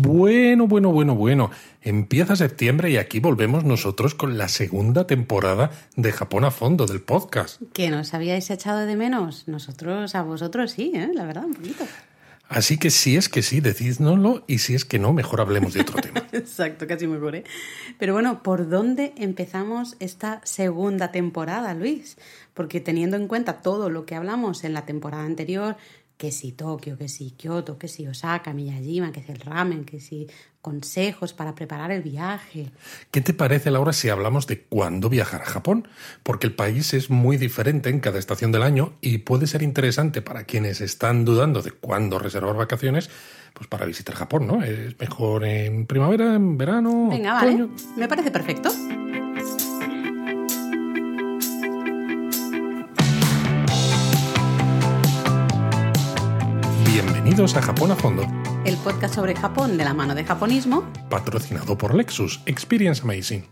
Bueno, bueno, bueno, bueno. Empieza septiembre y aquí volvemos nosotros con la segunda temporada de Japón a fondo del podcast. ¿Que nos habíais echado de menos? Nosotros a vosotros sí, ¿eh? la verdad, un poquito. Así que si es que sí, decídnoslo y si es que no, mejor hablemos de otro tema. Exacto, casi mejor, ¿eh? Pero bueno, ¿por dónde empezamos esta segunda temporada, Luis? Porque teniendo en cuenta todo lo que hablamos en la temporada anterior, que si Tokio, que si Kioto, que si Osaka, Miyajima, que si el ramen, que si consejos para preparar el viaje. ¿Qué te parece, Laura, si hablamos de cuándo viajar a Japón? Porque el país es muy diferente en cada estación del año y puede ser interesante para quienes están dudando de cuándo reservar vacaciones, pues para visitar Japón, ¿no? Es mejor en primavera, en verano. Venga, vale. Me parece perfecto. Bienvenidos a Japón a Fondo. El podcast sobre Japón de la mano de japonismo. Patrocinado por Lexus. Experience Amazing.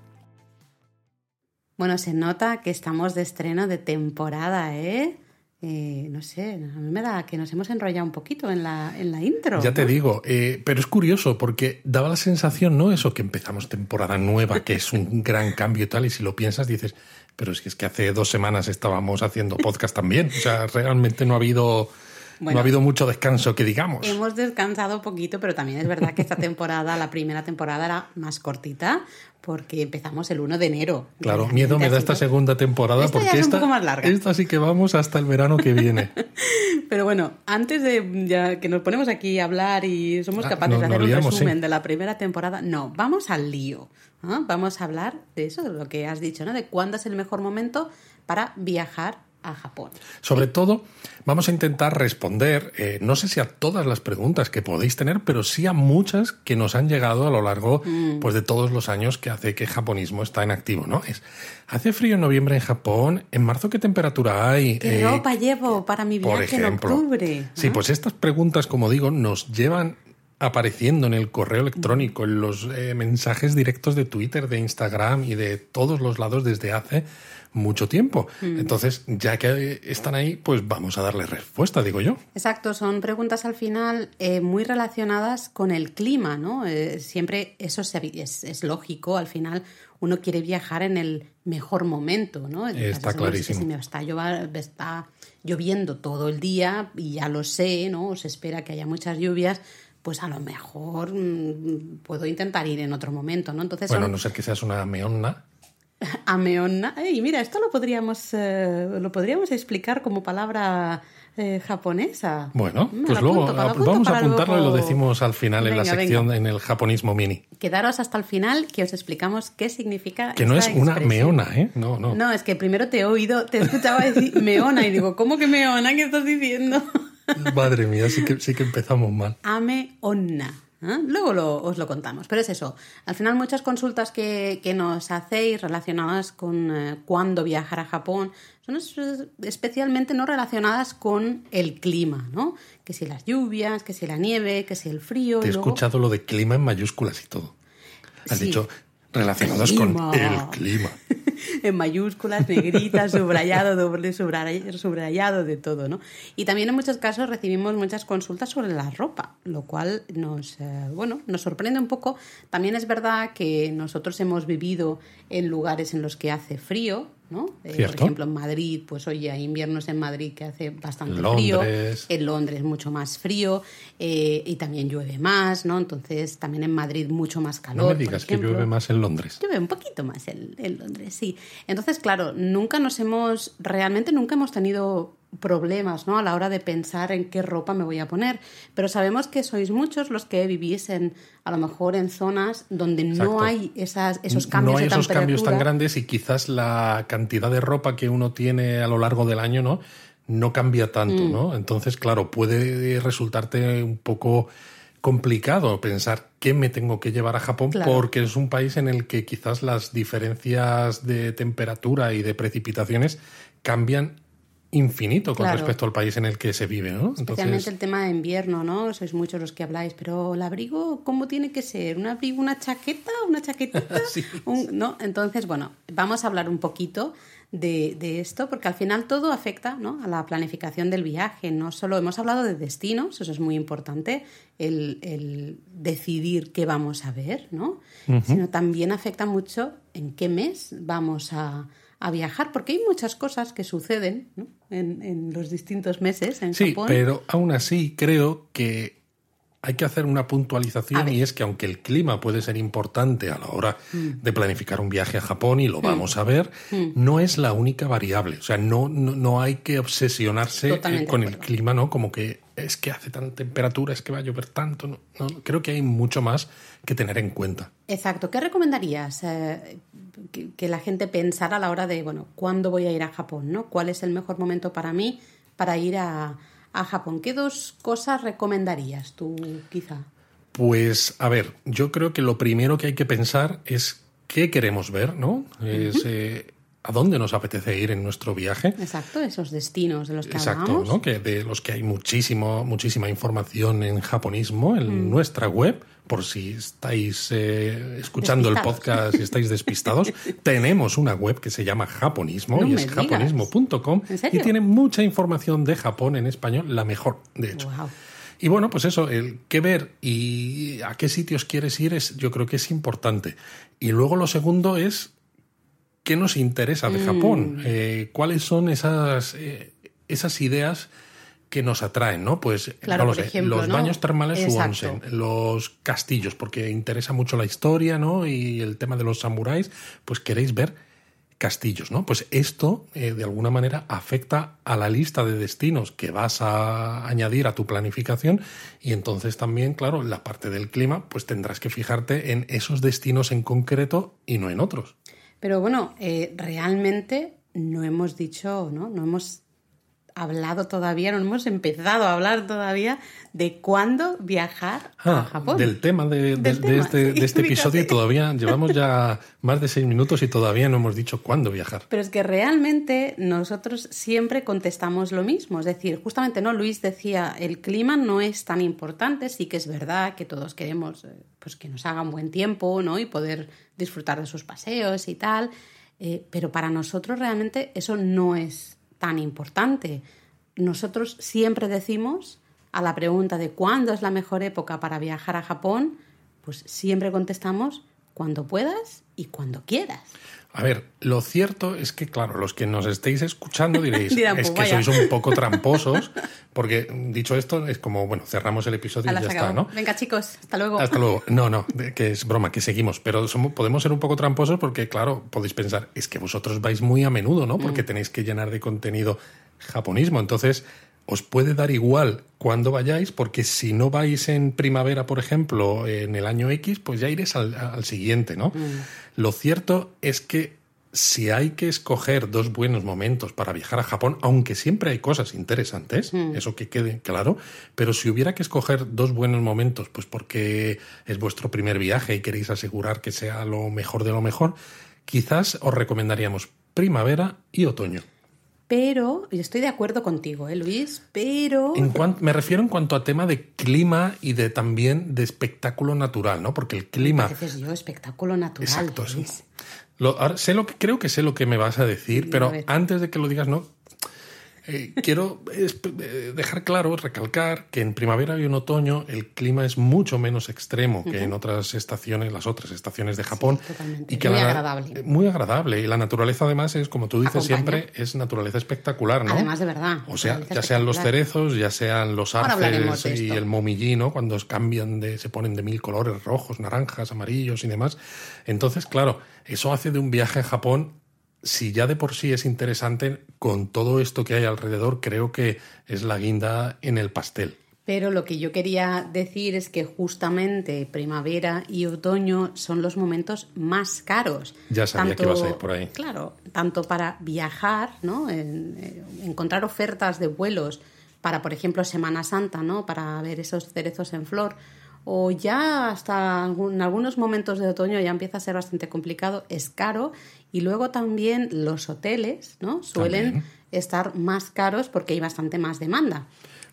Bueno, se nota que estamos de estreno de temporada, ¿eh? eh no sé, a mí me da que nos hemos enrollado un poquito en la, en la intro. Ya te digo, eh, pero es curioso porque daba la sensación, ¿no? Eso que empezamos temporada nueva, que es un gran cambio y tal, y si lo piensas dices, pero si es que hace dos semanas estábamos haciendo podcast también, o sea, realmente no ha habido no ha habido mucho descanso, que digamos. Hemos descansado poquito, pero también es verdad que esta temporada, la primera temporada, era más cortita porque empezamos el 1 de enero. Claro, miedo me da esta segunda temporada porque esta, más larga. esta sí que vamos hasta el verano que viene. Pero bueno, antes de ya que nos ponemos aquí a hablar y somos ah, capaces de hacer un resumen de la primera temporada, no, vamos al lío. ¿ah? Vamos a hablar de eso, de lo que has dicho, ¿no? De cuándo es el mejor momento para viajar a Japón. Sobre todo, vamos a intentar responder, eh, no sé si a todas las preguntas que podéis tener, pero sí a muchas que nos han llegado a lo largo mm. pues, de todos los años que hace que el japonismo está en activo. ¿no? Es, ¿Hace frío en noviembre en Japón? ¿En marzo qué temperatura hay? ¿Qué eh, ropa llevo para mi viaje en octubre? Sí, pues estas preguntas, como digo, nos llevan apareciendo en el correo electrónico, en los eh, mensajes directos de Twitter, de Instagram y de todos los lados desde hace mucho tiempo. Mm. Entonces, ya que están ahí, pues vamos a darle respuesta, digo yo. Exacto, son preguntas al final eh, muy relacionadas con el clima, ¿no? Eh, siempre eso es, es, lógico, al final uno quiere viajar en el mejor momento, ¿no? Está clarísimo. Si me está, está lloviendo todo el día y ya lo sé, ¿no? Se espera que haya muchas lluvias, pues a lo mejor mm, puedo intentar ir en otro momento, ¿no? Entonces bueno, no ser que seas una meonna. Ameonna. Y mira, esto lo podríamos, eh, lo podríamos explicar como palabra eh, japonesa. Bueno, pues luego vamos a apuntarlo y lo decimos al final en la sección en el japonismo mini. Quedaros hasta el final que os explicamos qué significa. Que no es una meona, ¿eh? No, no. No, es que primero te he oído, te escuchaba decir meona y digo, ¿cómo que meona? ¿Qué estás diciendo? Madre mía, sí que, sí que empezamos mal. Ameonna. ¿eh? Luego os lo contamos, pero es eso. Al final muchas consultas que, nos hacéis relacionadas con eh, cuándo viajar a Japón son especialmente no relacionadas con el clima, ¿no? Que si las lluvias, que si la nieve, que si el frío. Te he escuchado lo de clima en mayúsculas y todo. Has dicho relacionados con el clima. en mayúsculas, negritas, subrayado, doble subrayado, de todo, ¿no? Y también en muchos casos recibimos muchas consultas sobre la ropa, lo cual nos, eh, bueno, nos sorprende un poco. También es verdad que nosotros hemos vivido en lugares en los que hace frío, ¿no? Eh, por ejemplo, en Madrid, pues hoy hay inviernos en Madrid que hace bastante frío. En Londres mucho más frío eh, y también llueve más, ¿no? Entonces también en Madrid mucho más calor. No me digas que llueve más en Londres. Llueve un poquito más en, en Londres, sí. Entonces, claro, nunca nos hemos, realmente nunca hemos tenido problemas ¿no? a la hora de pensar en qué ropa me voy a poner. Pero sabemos que sois muchos los que vivís en, a lo mejor en zonas donde no hay esas, esos cambios no hay esos cambios tan grandes y quizás la cantidad de ropa que uno tiene a lo largo del año no, no cambia tanto. Mm. ¿no? Entonces, claro, puede resultarte un poco complicado pensar qué me tengo que llevar a Japón porque es un país en el que quizás las diferencias de temperatura y de precipitaciones cambian infinito con respecto al país en el que se vive, ¿no? Especialmente el tema de invierno, ¿no? Sois muchos los que habláis, pero el abrigo, ¿cómo tiene que ser? ¿Un abrigo, una chaqueta, una chaquetita? ¿No? Entonces, bueno, vamos a hablar un poquito de, de, esto, porque al final todo afecta ¿no? a la planificación del viaje. No solo hemos hablado de destinos, eso es muy importante, el, el decidir qué vamos a ver, ¿no? Sino también afecta mucho en qué mes vamos a, a viajar, porque hay muchas cosas que suceden ¿no? en, en, los distintos meses en sí, Japón. pero aún así creo que hay que hacer una puntualización y es que aunque el clima puede ser importante a la hora mm. de planificar un viaje a Japón y lo mm. vamos a ver, mm. no es la única variable. O sea, no, no, no hay que obsesionarse Totalmente con el clima, ¿no? Como que es que hace tanta temperatura, es que va a llover tanto. No, no, creo que hay mucho más que tener en cuenta. Exacto. ¿Qué recomendarías eh, que, que, la gente pensara a la hora de, bueno, ¿cuándo voy a ir a Japón? ¿no? ¿Cuál es el mejor momento para mí para ir a, a Japón? ¿Qué dos cosas recomendarías tú, quizá? Pues, a ver, yo creo que lo primero que hay que pensar es qué queremos ver, ¿no? Es, eh, a dónde nos apetece ir en nuestro viaje. Exacto, esos destinos de los que Exacto, hablamos. ¿no? Que de los que hay muchísimo, muchísima información en japonismo en mm. nuestra web. Por si estáis eh, escuchando el podcast y estáis despistados, tenemos una web que se llama Japonismo no y es japonismo.com y tiene mucha información de Japón en español, la mejor, de hecho. Wow. Y bueno, pues eso, el qué ver y a qué sitios quieres ir es, yo creo que es importante. Y luego lo segundo es qué nos interesa de Japón, Mm. eh, cuáles son esas, eh, esas ideas que nos atraen, ¿no? Pues Claro, no lo sé, ejemplo, los ¿no? baños termales u onsen, los castillos, porque interesa mucho la historia, ¿no? Y el tema de los samuráis, pues queréis ver castillos, ¿no? Pues esto, eh, de alguna manera, afecta a la lista de destinos que vas a añadir a tu planificación y entonces también, claro, la parte del clima, pues tendrás que fijarte en esos destinos en concreto y no en otros. Pero bueno, eh, realmente no hemos dicho, ¿no? No hemos hablado todavía, no hemos empezado a hablar todavía de cuándo viajar a Ah, Japón. del tema de, de- Del de tema, este, sí, de este episodio y todavía llevamos ya más de seis minutos y todavía no hemos dicho cuándo viajar. Pero es que realmente nosotros siempre contestamos lo mismo. Es decir, justamente, ¿no? Luis decía, el clima no es tan importante, sí que es verdad que todos queremos eh, pues que nos haga un buen tiempo, ¿no? Y poder disfrutar de sus paseos y tal. Eh, pero para nosotros realmente eso no es tan importante. Nosotros siempre decimos a la pregunta de cuándo es la mejor época para viajar a Japón, pues siempre contestamos cuando puedas y cuando quieras. A ver, lo cierto es que, claro, los que nos estéis escuchando diréis, Dirán, es pues que vaya". sois un poco tramposos, porque dicho esto, es como, bueno, cerramos el episodio y ya está. ¿no? Venga, chicos, hasta luego. Hasta luego. No, no, que es broma, que seguimos. Pero somos, podemos ser un poco tramposos porque, claro, podéis pensar, es que vosotros vais muy a menudo, ¿no? Porque tenéis que llenar de contenido japonismo. Entonces, os puede dar igual cuando vayáis, porque si no vais en primavera, por ejemplo, en el año X, pues ya iréis al, al siguiente, ¿no? Lo cierto es que si hay que escoger dos buenos momentos para viajar a Japón, aunque siempre hay cosas interesantes, eso que quede claro, pero si hubiera que escoger dos buenos momentos, pues porque es vuestro primer viaje y queréis asegurar que sea lo mejor de lo mejor, quizás os recomendaríamos primavera y otoño. Pero, y estoy de acuerdo contigo, ¿eh, Luis? Pero. En me refiero en cuanto a tema de clima y de también de espectáculo natural, ¿no? Porque el clima... Dices yo, espectáculo natural. Exacto. Luis. Lo- ahora, sé lo que creo que sé lo que me vas a decir, pero antes de que lo digas, no. Eh, quiero eh, dejar claro, recalcar que en primavera y en otoño el clima es mucho menos extremo que en otras estaciones, las otras estaciones de Japón. totalmente. Y que Muy la- agradable. eh, Muy agradable. Y la naturaleza, además, es, como tú dices Acompaña. siempre, es naturaleza espectacular, ¿no? Además, de verdad. O sea, ya sean los cerezos, ya sean los arces y el momillí, ¿no? Cuando cambian de, se ponen de mil colores, rojos, naranjas, amarillos y demás. Entonces, claro, eso hace de un viaje a Japón, si ya de por sí es interesante, con todo esto que hay alrededor, creo que es la guinda en el pastel. Pero lo que yo quería decir es que justamente primavera y otoño son los momentos más caros. Ya sabía que ibas a ir por ahí. Claro, tanto para viajar, ¿no? En- eh, encontrar ofertas de vuelos para, por ejemplo, Semana Santa, ¿no? Para ver esos cerezos en flor. O ya hasta en algunos momentos de otoño ya empieza a ser bastante complicado, es caro y luego también los hoteles ¿no? suelen estar más caros porque hay bastante más demanda.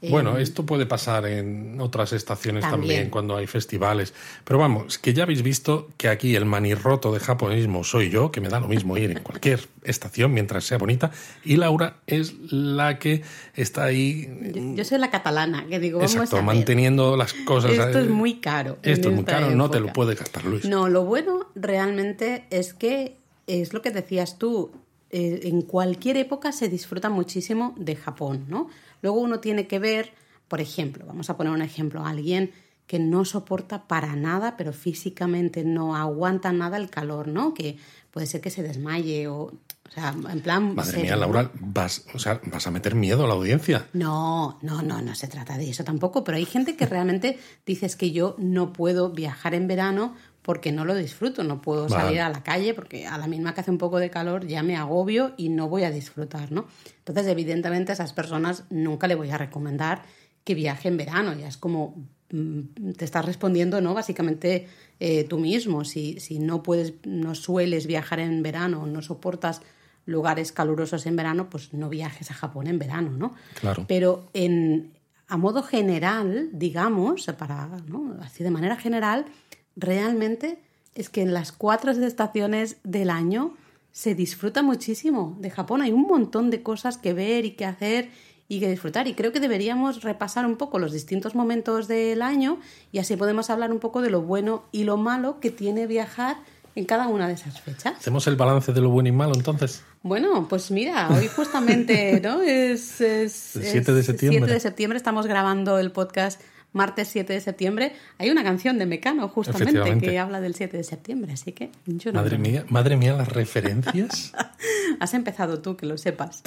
Bueno, esto puede pasar en otras estaciones también. cuando hay festivales. Pero vamos, que ya habéis visto que aquí el manirroto de japonismo soy yo, que me da lo mismo ir en cualquier estación mientras sea bonita, y Laura es la que está ahí. Yo, soy la catalana, que digo, vamos Exacto, manteniendo las cosas. Esto es muy caro. Esto es muy caro, no te lo puede gastar Luis. No, lo bueno realmente es que es lo que decías tú, eh, en cualquier época se disfruta muchísimo de Japón, ¿no? Luego uno tiene que ver, por ejemplo, vamos a poner un ejemplo, alguien que no soporta para nada, pero físicamente no aguanta nada el calor, ¿no? Que puede ser que se desmaye o, o sea, en plan... Madre mía, Laura, vas, o sea, vas a meter miedo a la audiencia. No, no, no, no se trata de eso tampoco, pero hay gente que realmente dices que yo no puedo viajar en verano porque no lo disfruto, no puedo salir a la calle porque a la misma que hace un poco de calor ya me agobio y no voy a disfrutar, ¿no? Entonces, evidentemente, a esas personas nunca le voy a recomendar que viaje en verano, ya es como mm, te estás respondiendo, ¿no? Básicamente eh, tú mismo, si, si no puedes, no sueles viajar en verano, no soportas lugares calurosos en verano, pues no viajes a Japón en verano, ¿no? Claro. Pero en, a modo general, digamos, para, ¿no? así de manera general, realmente es que en las cuatro estaciones del año se disfruta muchísimo de Japón. Hay un montón de cosas que ver y que hacer y que disfrutar. Y creo que deberíamos repasar un poco los distintos momentos del año y así podemos hablar un poco de lo bueno y lo malo que tiene viajar en cada una de esas fechas. ¿Hacemos el balance de lo bueno y malo entonces? Bueno, pues mira, hoy justamente, ¿no? Es, es, el 7 de septiembre. 7 de septiembre estamos grabando el podcast martes 7 de septiembre, hay una canción de Mecano justamente que habla del 7 de septiembre, así que yo no Madre mía, madre mía las referencias. Has empezado tú, que lo sepas.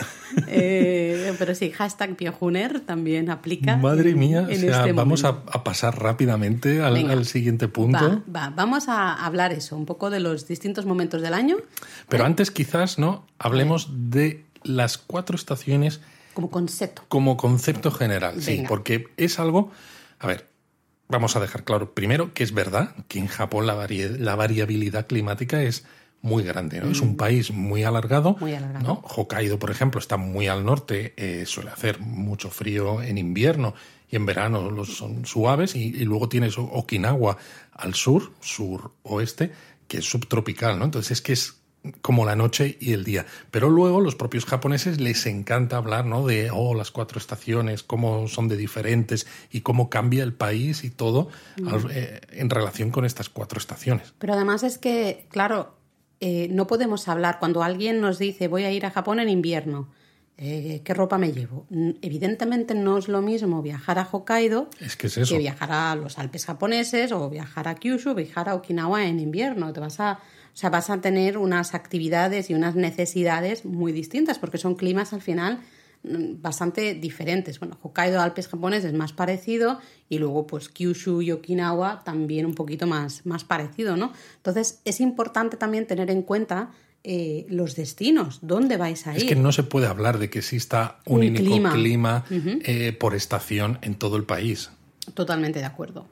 Eh, pero sí, hashtag Piojuner también aplica. Madre mía, este vamos a, pasar rápidamente al, siguiente punto. Va, vamos a hablar eso, un poco de los distintos momentos del año. Pero antes quizás, ¿no? Hablemos de las cuatro estaciones como concepto. Como concepto general, sí, porque es algo a ver, vamos a dejar claro primero que es verdad que en Japón la, variabilidad climática es muy grande, ¿no? Es un mm. país muy alargado, muy alargado. Hokkaido, por ejemplo, está muy al norte, eh, suele hacer mucho frío en invierno y en verano los son suaves y, y, luego tienes Okinawa al sur, sur oeste, que es subtropical, ¿no? Entonces es que es como la noche y el día. Pero luego los propios japoneses les encanta hablar, ¿no? De, oh, las cuatro estaciones, cómo son de diferentes y cómo cambia el país y todo mm. eh, en relación con estas cuatro estaciones. Pero además es que, claro, eh, no podemos hablar cuando alguien nos dice voy a ir a Japón en invierno. Eh, ¿Qué ropa me llevo? Evidentemente no es lo mismo viajar a Hokkaido que viajar a los Alpes japoneses o viajar a Kyushu, viajar a Okinawa en invierno. Te vas a sea, vas a tener unas actividades y unas necesidades muy distintas porque son climas al final mm, bastante diferentes. Bueno, Hokkaido, Alpes japoneses más parecido y luego pues Kyushu y Okinawa también un poquito más, más parecido, ¿no? Entonces es importante también tener en cuenta eh, los destinos, dónde vais a ir. Es que no se puede hablar de que exista un, único clima, eh, por estación en todo el país. Totalmente de acuerdo.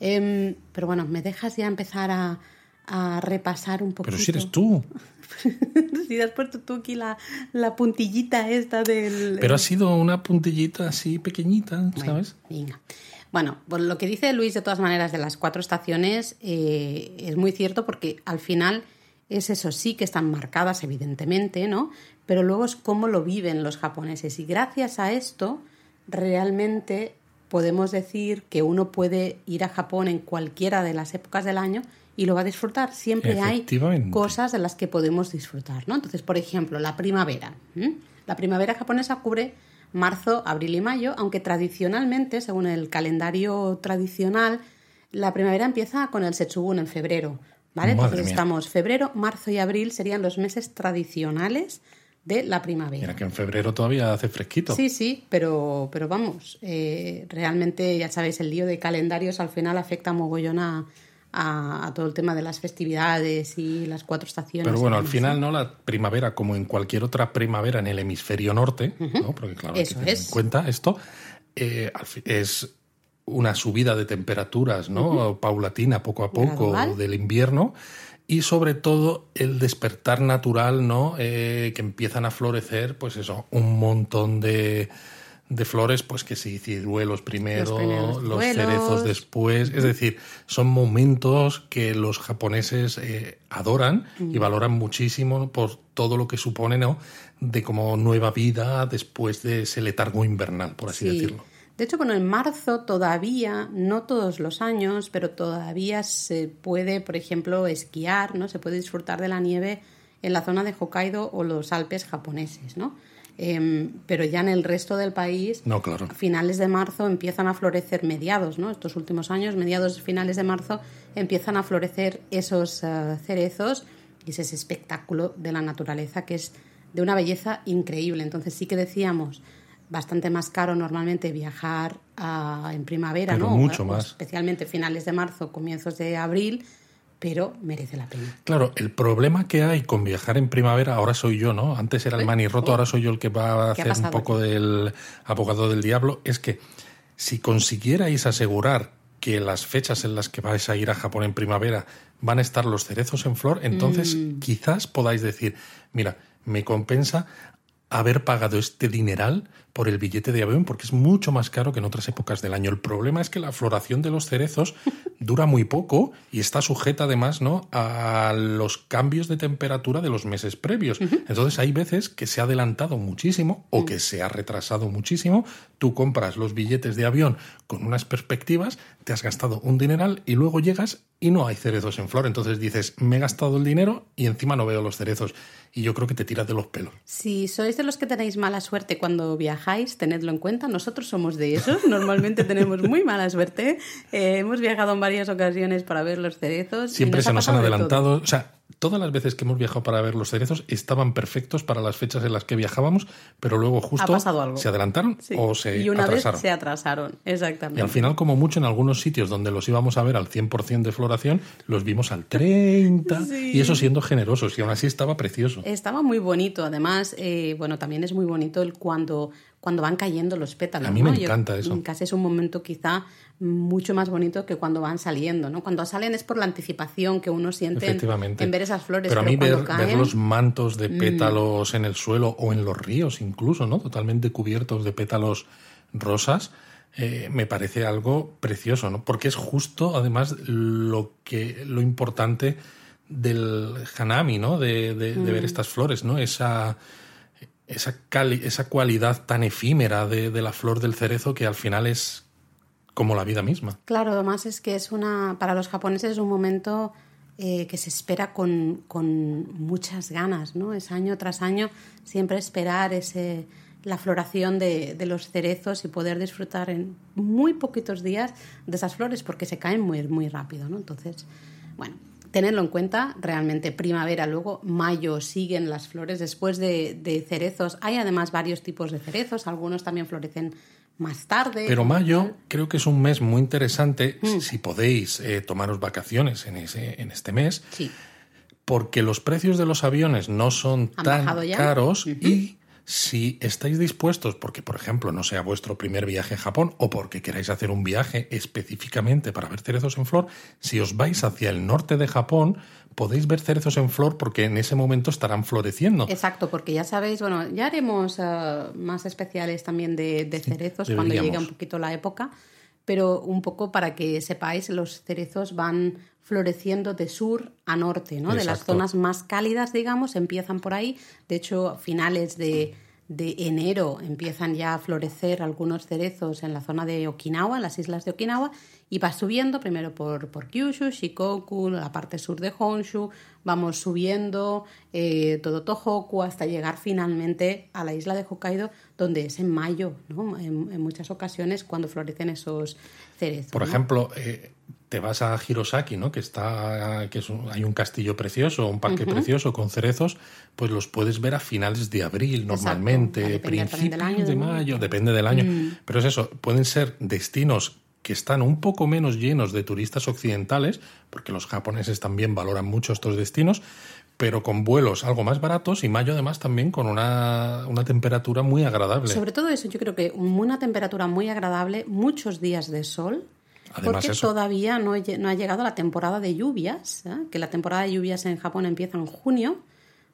Em, pero bueno, ¿me dejas ya empezar a, a repasar un poquito. Pero si eres tú. si has puesto tú aquí la, la, puntillita esta del... Pero ha sido una puntillita así pequeñita, ¿sabes? venga. Bueno, pues lo que dice Luis de todas maneras de las cuatro estaciones eh, es muy cierto porque al final es eso, sí que están marcadas evidentemente, ¿no? Pero luego es cómo lo viven los japoneses y gracias a esto realmente podemos decir que uno puede ir a Japón en cualquiera de las épocas del año y lo va a disfrutar. Siempre hay cosas de las que podemos disfrutar, ¿no? Entonces, por ejemplo, la primavera. La primavera japonesa cubre marzo, abril y mayo, aunque tradicionalmente, según el calendario tradicional, la primavera empieza con el Setsugun en febrero, ¿vale? Entonces estamos febrero, marzo y abril serían los meses tradicionales de la primavera. Mira que en febrero todavía hace fresquito. Sí, sí, pero, pero vamos, eh, realmente ya sabéis, el lío de calendarios al final afecta mogollón a, a, todo el tema de las festividades y las cuatro estaciones. Pero bueno, al final, ¿no? La primavera, como en cualquier otra primavera en el hemisferio norte, ¿no? Porque claro, hay que tener en cuenta esto, eh, es una subida de temperaturas, ¿no? Paulatina, poco a poco, del invierno y sobre todo el despertar natural, ¿no? Eh, que empiezan a florecer, pues eso, un montón de, de flores, pues que sí, ciruelos primero, los, cerezos después. Es decir, son momentos que los japoneses eh, adoran y valoran muchísimo por todo lo que supone, ¿no? De como nueva vida después de ese letargo invernal, por así decirlo. De hecho, bueno, en marzo todavía, no todos los años, pero todavía se puede, por ejemplo, esquiar, ¿no? Se puede disfrutar de la nieve en la zona de Hokkaido o los Alpes japoneses, ¿no? Em, pero ya en el resto del país, no, claro. a finales de marzo empiezan a florecer mediados, ¿no? Estos últimos años, mediados, finales de marzo, empiezan a florecer esos eh, cerezos y ese espectáculo de la naturaleza que es de una belleza increíble. Entonces sí que decíamos, bastante más caro normalmente viajar en primavera, ¿no? Mucho más. Especialmente finales de marzo, comienzos de abril, pero merece la pena. Claro, el problema que hay con viajar en primavera, ahora soy yo, ¿no? Antes era el mani roto, ahora soy yo el que va a hacer un poco del abogado del diablo, es que si consiguierais asegurar que las fechas en las que vais a ir a Japón en primavera van a estar los cerezos en flor, entonces mm. quizás podáis decir, mira, me compensa haber pagado este dineral por el billete de avión porque es mucho más caro que en otras épocas del año. El problema es que la floración de los cerezos dura muy poco y está sujeta además ¿no? a los cambios de temperatura de los meses previos. Entonces hay veces que se ha adelantado muchísimo o que se ha retrasado muchísimo. Tú compras los billetes de avión con unas perspectivas, te has gastado un dineral y luego llegas y no hay cerezos en flor. Entonces dices, me he gastado el dinero y encima no veo los cerezos. Y yo creo que te tiras de los pelos. Si sois de los que tenéis mala suerte cuando viajáis, tenedlo en cuenta. Nosotros somos de esos. Normalmente tenemos muy mala suerte. Eh, hemos viajado en varias ocasiones para ver los cerezos. Siempre se nos han adelantado. O sea, todas las veces que hemos viajado para ver los cerezos estaban perfectos para las fechas en las que viajábamos, pero luego justo se adelantaron o se y una atrasaron. Vez se atrasaron, exactamente. Y al final, como mucho en algunos sitios donde los íbamos a ver al 100% de floración, los vimos al 30 y eso siendo generosos y aún así estaba precioso. Estaba muy bonito, además, eh, bueno, también es muy bonito el cuando cuando van cayendo los pétalos. A mí me encanta eso. Casi es un momento quizá mucho más bonito que cuando van saliendo, ¿no? Cuando salen es por la anticipación que uno siente en, ver esas flores. Pero a mí ver, los mantos de mm. pétalos en el suelo o en los ríos incluso, ¿no? Totalmente cubiertos de pétalos rosas, eh, me parece algo precioso, ¿no? Porque es justo, además, lo que lo importante del hanami, ¿no? De, ver mm. estas flores, ¿no? Esa esa, esa cualidad tan efímera de, de, la flor del cerezo que al final es como la vida misma. Claro, además es que es una, para los japoneses es un momento eh, que se espera con, con, muchas ganas, ¿no? Es año tras año siempre esperar ese, la floración de, de, los cerezos y poder disfrutar en muy poquitos días de esas flores porque se caen muy, muy rápido, ¿no? Entonces, bueno, tenerlo en cuenta, realmente primavera, luego mayo siguen las flores después de, cerezos. Hay además varios tipos de cerezos, algunos también florecen más tarde. Pero mayo creo que es un mes muy interesante mm. si podéis eh, tomaros vacaciones en, ese, en este mes. Sí. Porque los precios de los aviones no son tan caros y si estáis dispuestos, porque por ejemplo no sea vuestro primer viaje a Japón o porque queráis hacer un viaje específicamente para ver cerezos en flor, si os vais hacia el norte de Japón, podéis ver cerezos en flor porque en ese momento estarán floreciendo. Exacto, porque ya sabéis, bueno, ya haremos eh, más especiales también de, cerezos cuando llegue un poquito la época, pero un poco para que sepáis, los cerezos van floreciendo de sur a norte, ¿no? De las zonas más cálidas, digamos, empiezan por ahí. De hecho, finales de, de, enero empiezan ya a florecer algunos cerezos en la zona de Okinawa, en las islas de Okinawa, y va subiendo primero por, por Kyushu, Shikoku, la parte sur de Honshu, vamos subiendo eh, todo Tohoku hasta llegar finalmente a la isla de Hokkaido, donde es en mayo, ¿no? En, muchas ocasiones cuando florecen esos cerezos. Por ejemplo, eh, te vas a Hirosaki, ¿no? Que está, que hay un castillo precioso, un parque precioso con cerezos, pues los puedes ver a finales de abril normalmente, principios de mayo, depende del año. Mm. Pero es eso, pueden ser destinos que están un poco menos llenos de turistas occidentales, porque los japoneses también valoran mucho estos destinos, pero con vuelos algo más baratos y mayo además también con una, una temperatura muy agradable. Sobre todo eso, yo creo que una temperatura muy agradable, muchos días de sol, Además porque eso. todavía no, no ha llegado la temporada de lluvias, ¿eh? que la temporada de lluvias en Japón empieza en junio,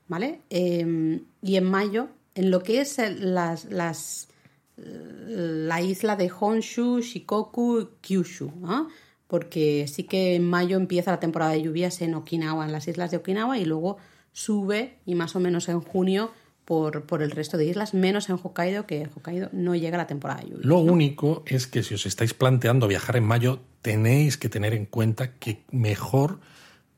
¿vale? Eh, y en mayo, en lo que es las, la isla de Honshu, Shikoku, Kyushu, ¿ah? porque sí que en mayo empieza la temporada de lluvias en Okinawa, en las islas de Okinawa, y luego sube y más o menos en junio por, por el resto de islas, menos en Hokkaido, que en Hokkaido no llega la temporada de lluvias. Lo único es que si os estáis planteando viajar en mayo, tenéis que tener en cuenta que mejor,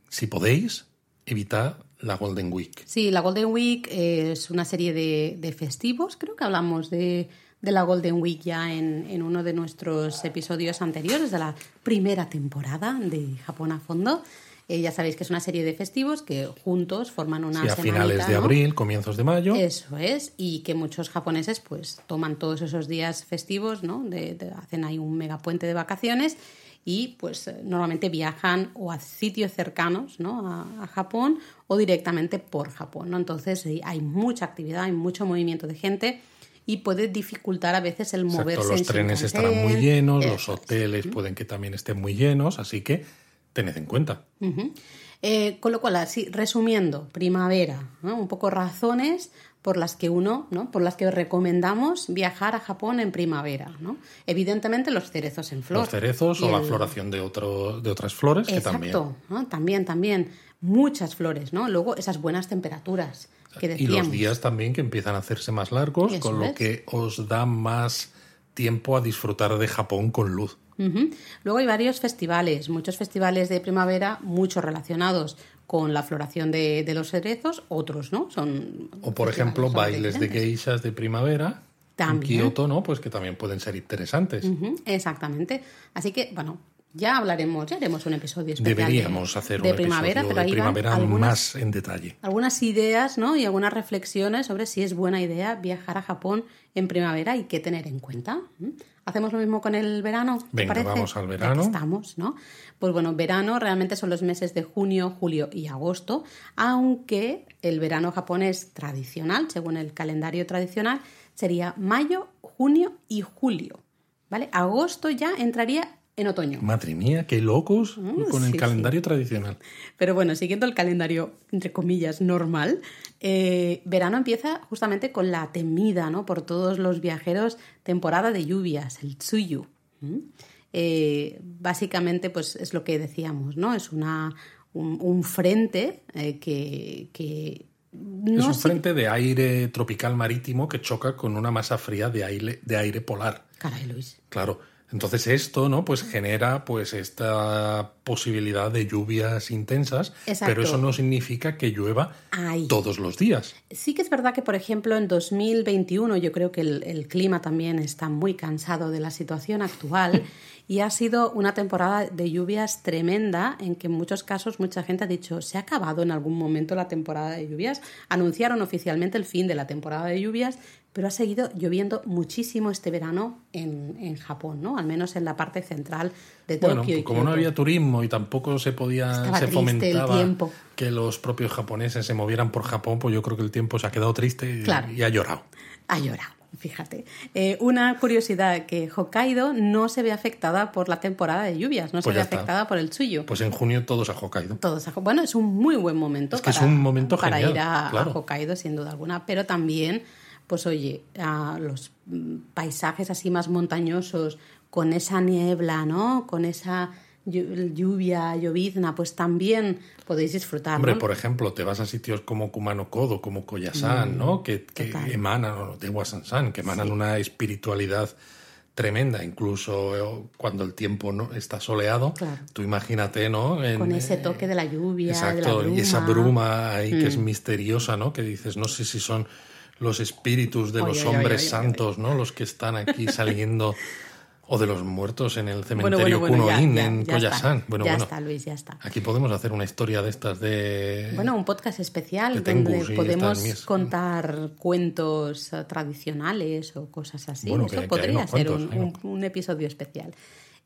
si podéis, evitar la Golden Week. Sí, la Golden Week es una serie de, de festivos. Creo que hablamos de, de la Golden Week ya en, en uno de nuestros episodios anteriores de la primera temporada de Japón a fondo. Eh, ya sabéis que es una serie de festivos que juntos forman una Sí, a semanita, finales de ¿no? abril, comienzos de mayo. Eso es, y que muchos japoneses pues toman todos esos días festivos, ¿no? De, de- hacen ahí un megapuente de vacaciones y pues normalmente viajan o a sitios cercanos, ¿no? A, a Japón o directamente por Japón, ¿no? Entonces hay mucha actividad, hay mucho movimiento de gente y puede dificultar a veces el Exacto, moverse los en trenes estarán muy llenos, los hoteles pueden que también estén muy llenos, así que tened en cuenta. Eh, con lo cual, así, resumiendo, primavera, ¿no? un poco razones por las que uno, ¿no? por las que recomendamos viajar a Japón en primavera. ¿no? Evidentemente los cerezos en flor. Los cerezos o la floración de, otro, de otras flores que también. Exacto, ¿no? también, también. Muchas flores, ¿no? Luego esas buenas temperaturas que Y los días también que empiezan a hacerse más largos, Eso con lo es. que os da más tiempo a disfrutar de Japón con luz. Luego hay varios festivales, muchos festivales de primavera, muchos relacionados con la floración de, de los cerezos, otros, ¿no? Son O por ejemplo, bailes de geishas de primavera También. en Kioto, ¿no? Pues que también pueden ser interesantes. Exactamente. Así que, bueno, ya hablaremos, ya haremos un episodio especial. de- Deberíamos hacer de un primavera, episodio pero de primavera algunas, más en detalle. algunas ideas ¿no? y algunas reflexiones sobre si es buena idea viajar a Japón en primavera y qué tener en cuenta. ¿Mm? ¿Hacemos lo mismo con el verano? ¿te Venga, parece? vamos al verano. estamos, ¿no? Pues bueno, verano realmente son los meses de junio, julio y agosto, aunque el verano japonés tradicional, según el calendario tradicional, sería mayo, junio y julio. ¿Vale? Agosto ya entraría en otoño. Madre mía, qué locos con el sí, calendario tradicional. Pero bueno, siguiendo el calendario, entre comillas, normal, eh, verano empieza justamente con la temida, ¿no? Por todos los viajeros, temporada de lluvias, el tsuyu. Eh, básicamente, pues es lo que decíamos, ¿no? Es una, un, un frente eh, que, que no es un frente de aire tropical marítimo que choca con una masa fría de aire, de aire polar. Caray, Luis. Claro. Entonces esto, ¿no? Pues genera pues esta posibilidad de lluvias intensas, Exacto. pero eso no significa que llueva Ay. todos los días. Sí que es verdad que, por ejemplo, en 2021 yo creo que el, el clima también está muy cansado de la situación actual y ha sido una temporada de lluvias tremenda en que en muchos casos mucha gente ha dicho, ¿se ha acabado en algún momento la temporada de lluvias? Anunciaron oficialmente el fin de la temporada de lluvias, pero ha seguido lloviendo muchísimo este verano en, en Japón, ¿no? Al menos en la parte central de Bueno, Tokio. y como no había turismo y tampoco se podía, Estaba se fomentaba que los propios japoneses se movieran por Japón, pues yo creo que el tiempo se ha quedado triste y, Claro. y ha llorado. Ha llorado, fíjate. Eh, una curiosidad, que Hokkaido no se ve afectada por la temporada de lluvias, no se Pues ve está. afectada por el suyo. Pues en junio todos a Hokkaido. Todos a- bueno, es un muy buen momento Es que para, es un momento para genial, ir a, a. Hokkaido, sin duda alguna, pero también, pues oye, a los mm, paisajes así más montañosos, con esa niebla, ¿no? Con esa llu- lluvia, llovizna, pues también podéis disfrutar, Hombre, ¿no? por ejemplo, te vas a sitios como Kumano Kodo, como Koyasan, ¿no? Que, que Mm, emanan, o de Wasansan, que emanan una espiritualidad tremenda, incluso eh, cuando el tiempo no está soleado. Claro. Tú imagínate, ¿no? En, Con ese toque de la lluvia, de la Exacto, bruma. Mm. y esa bruma ahí que es misteriosa, ¿no? Que dices, no sé si son los espíritus de los hombres santos, ¿no? Los que están aquí saliendo, o de los muertos en el cementerio bueno, bueno, ya, Kuno-in ya, en ya Koyasan. está. Bueno, ya bueno, está, Luis, ya está. aquí podemos hacer una historia de estas de... Bueno, un podcast especial donde podemos contar cuentos eh, tradicionales o cosas así. Eso podría ser un episodio especial.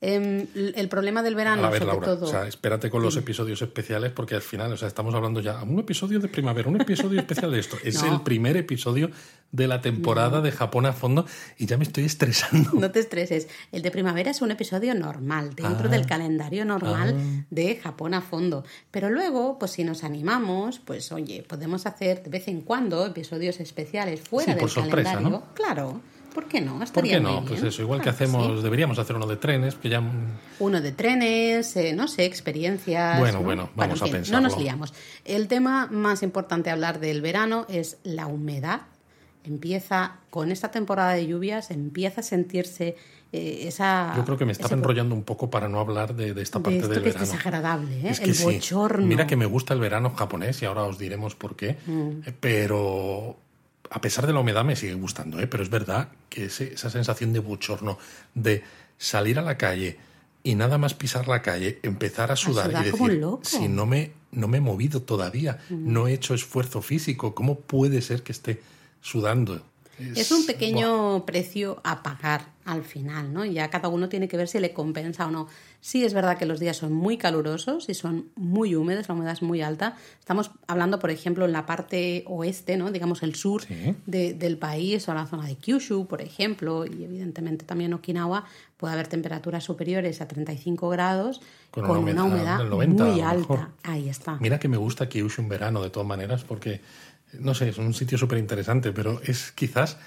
Em, el problema del verano, A ver, sobre Laura, todo. o sea, espérate con los episodios especiales porque al final, o sea, estamos hablando ya un episodio de primavera, un episodio especial de esto. Es No. el primer episodio de la temporada de Japón a fondo y ya me estoy estresando. No te estreses. El de primavera es un episodio normal, dentro Ah. del calendario normal Ah. de Japón a fondo. Pero luego, pues si nos animamos, pues oye, podemos hacer de vez en cuando episodios especiales fuera Sí, por del sorpresa, calendario. ¿no? Claro. ¿Por qué no? ¿Por Estaría qué muy no? bien. Pues eso, igual Claro que hacemos, sí. deberíamos hacer uno de trenes, que ya Uno de trenes, eh, no sé, experiencias. Bueno, ¿no? bueno, vamos en a fin, pensarlo. No nos liamos. El tema más importante a hablar del verano es la humedad. Empieza, con esta temporada de lluvias, empieza a sentirse eh, esa. Yo creo que me estaba enrollando un poco para no hablar de, de esta de parte esto del que es verano. desagradable, ¿eh? Es que el sí. bochorno. Mira que me gusta el verano japonés y ahora os diremos por qué. Mm. Pero a pesar de la humedad me sigue gustando, ¿eh? Pero es verdad que ese- esa sensación de bochorno, de salir a la calle y nada más pisar la calle, empezar a sudar, sudar y decir, si no me, no me he movido todavía, Mm. no he hecho esfuerzo físico, ¿cómo puede ser que esté sudando? Es un pequeño precio a pagar al final, ¿no? Ya cada uno tiene que ver si le compensa o no. Sí es verdad que los días son muy calurosos y son muy húmedos, la humedad es muy alta. Estamos hablando, por ejemplo, en la parte oeste, ¿no? Digamos el sur Sí. de- del país o la zona de Kyushu, por ejemplo, y evidentemente también Okinawa, puede haber temperaturas superiores a 35 grados Con con, una humedad humedad, del 90 muy alta. Ahí está. Mira que me gusta Kyushu en verano, de todas maneras, porque, no sé, es un sitio súper interesante, pero es quizás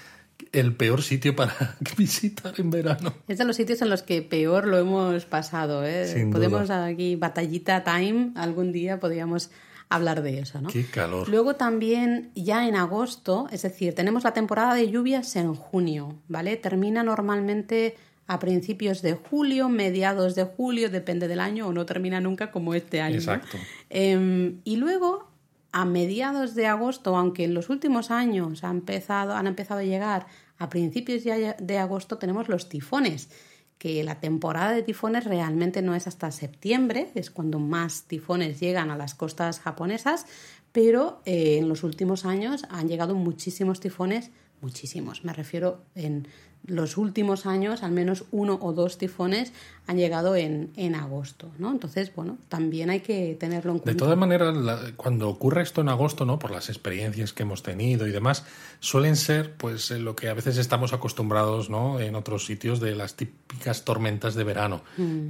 el peor sitio para visitar en verano. Es de los sitios en los que peor lo hemos pasado. ¿eh? Sin Podemos duda. aquí, batallita time, algún día podríamos hablar de eso. ¿no? Qué calor. Luego también ya en agosto, es decir, tenemos la temporada de lluvias en junio, ¿vale? Termina normalmente a principios de julio, mediados de julio, depende del año, o no termina nunca como este año. ¿no? Exacto. Em, y luego, a mediados de agosto, aunque en los últimos años han empezado a llegar a principios de agosto, tenemos los tifones, que la temporada de tifones realmente no es hasta septiembre, es cuando más tifones llegan a las costas japonesas, pero eh, en los últimos años han llegado muchísimos tifones, muchísimos, me refiero en los últimos años, al menos uno o dos tifones han llegado en, en agosto, ¿no? Entonces, bueno, también hay que tenerlo en De cuenta. todas maneras, la- cuando ocurre esto en agosto, ¿no? Por las experiencias que hemos tenido y demás, suelen ser, pues, lo que a veces estamos acostumbrados, ¿no? En otros sitios de las típicas tormentas de verano,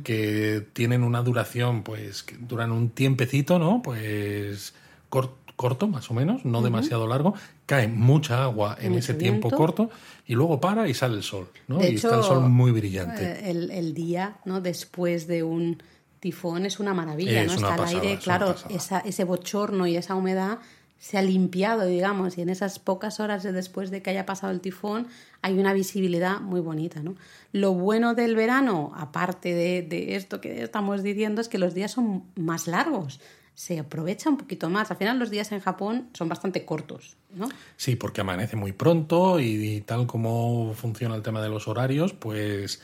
que tienen una duración, pues, que duran un tiempecito, ¿no? Pues cor- corto, más o menos, no demasiado largo, cae mucha agua en Mucho ese tiempo viento. corto y luego para y sale el sol, ¿no? De y está el sol muy brillante. Eh, El, el día, ¿no? Después de un tifón es una maravilla, Es ¿no? una Está pasada, el aire, es claro, esa, ese bochorno y esa humedad se ha limpiado, digamos, y en esas pocas horas de después de que haya pasado el tifón hay una visibilidad muy bonita, ¿no? Lo bueno del verano, aparte de, de esto que estamos diciendo, es que los días son más largos, se aprovecha un poquito más. Al final los días en Japón son bastante cortos, ¿no? Sí, porque amanece muy pronto y, tal como funciona el tema de los horarios, pues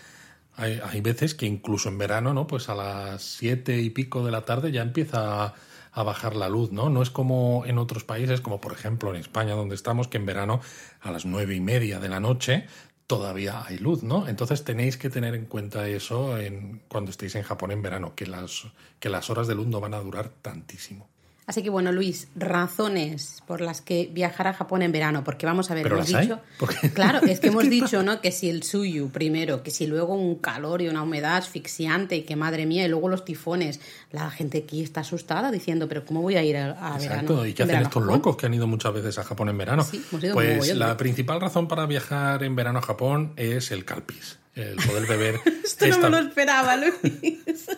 hay, hay veces que incluso en verano, ¿no? Pues a las siete y pico de la tarde ya empieza a, a bajar la luz, ¿no? No es como en otros países, como por ejemplo en España, donde estamos, que en verano a las nueve y media de la noche todavía hay luz, ¿no? Entonces tenéis que tener en cuenta eso en, cuando estéis en Japón en verano, que las, que las horas de luz no van a durar tantísimo. Así que bueno, Luis, razones por las que viajar a Japón en verano, porque vamos a ver, ¿Pero hemos las dicho, claro, es que hemos dicho, ¿no? Que si el suyu primero, que si luego un calor y una humedad asfixiante y que madre mía, y luego los tifones, la gente aquí está asustada diciendo, pero ¿cómo voy a ir a, a Exacto, verano? ¿y qué en hacen verano estos locos que han ido muchas veces a Japón en verano? Sí, hemos ido un pues la principal razón para viajar en verano a Japón es el calpis, el poder beber. Esto no me lo esperaba, Luis.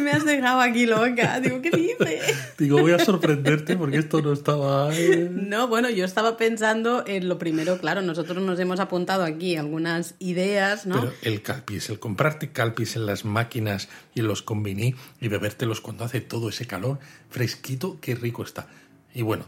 Me has dejado aquí loca. Digo, ¿qué dices? Digo, voy a sorprenderte porque esto no estaba... No, bueno, yo estaba pensando en lo primero, claro, nosotros nos hemos apuntado aquí algunas ideas, ¿no? Pero el calpis, el comprarte calpis en las máquinas y en los convini y bebértelos cuando hace todo ese calor fresquito, qué rico está. Y bueno,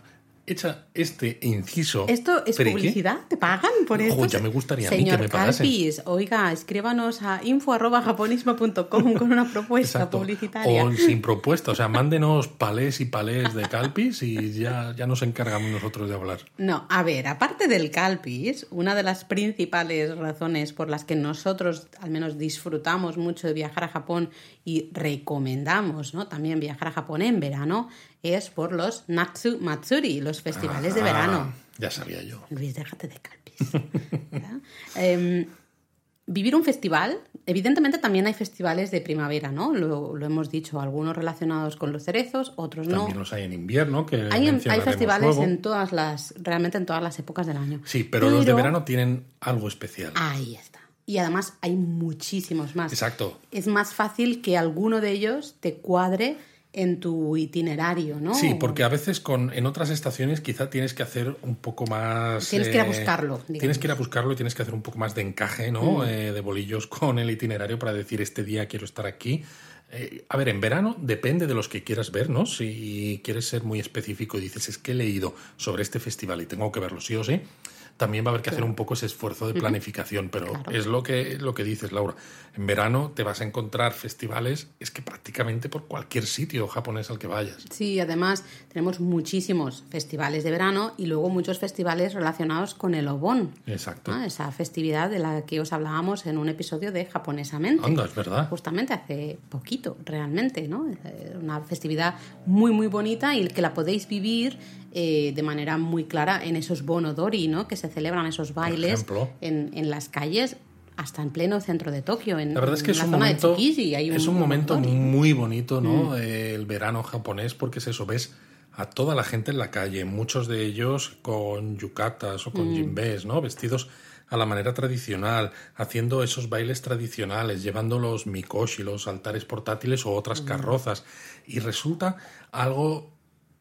hecha este inciso. ¿Esto es friki, publicidad? ¿Te pagan por esto? Ojo, ya me gustaría a mí Señor que me. Calpis, oiga, escríbanos a info.japonismo.com con una propuesta Exacto. publicitaria. O sin propuesta, o sea, mándenos palés y palés de calpis y ya, ya nos encargamos nosotros de hablar. No, a ver, aparte del calpis, una de las principales razones por las que nosotros al menos disfrutamos mucho de viajar a Japón y recomendamos ¿no? también viajar a Japón en verano es por los Natsu Matsuri, los festivales de Ah, verano. Ya sabía yo. Luis, déjate de calpis. Em, vivir un festival, evidentemente también hay festivales de primavera, ¿no? Lo, lo hemos dicho, algunos relacionados con los cerezos, otros no. También los hay en invierno, que Hay, hay festivales luego. en todas las, realmente en todas las épocas del año. Sí, pero, los de verano tienen algo especial. Ahí está. Y además hay muchísimos más. Exacto. Es más fácil que alguno de ellos te cuadre en tu itinerario, ¿no? Sí, porque a veces con, en otras estaciones quizá tienes que hacer un poco más... Tienes que ir a buscarlo, digamos. Mm. Tienes que ir a buscarlo y tienes que hacer un poco más de encaje, ¿no? Eh, de bolillos con el itinerario para decir este día quiero estar aquí. Eh, a ver, en verano depende de los que quieras ver, ¿no? Si quieres ser muy específico y dices, es que he leído sobre este festival y tengo que verlo sí o sí, también va a haber que hacer un poco ese esfuerzo de planificación, pero Claro. es lo que, lo que dices, Laura. En verano te vas a encontrar festivales, es que prácticamente por cualquier sitio japonés al que vayas. Sí, además tenemos muchísimos festivales de verano y luego muchos festivales relacionados con el Obon. Exacto. ¿no? Esa festividad de la que os hablábamos en un episodio de Japonesamente. Anda, es verdad. Justamente hace poquito, realmente, ¿no? Eh, Una festividad muy, muy bonita y que la podéis vivir eh, de manera muy clara en esos bonodori, ¿no? Que se celebran esos bailes en, en las calles hasta en pleno centro de Tokio, en, La verdad es que es un momento, es un muy bonito, ¿no? Mm. Eh, el verano japonés, porque es eso, ves a toda la gente en la calle, muchos de ellos con yukatas o Mm. con jimbes, ¿no? Vestidos a la manera tradicional, haciendo esos bailes tradicionales, llevando los mikoshi, los altares portátiles o Mm. otras carrozas. Y resulta algo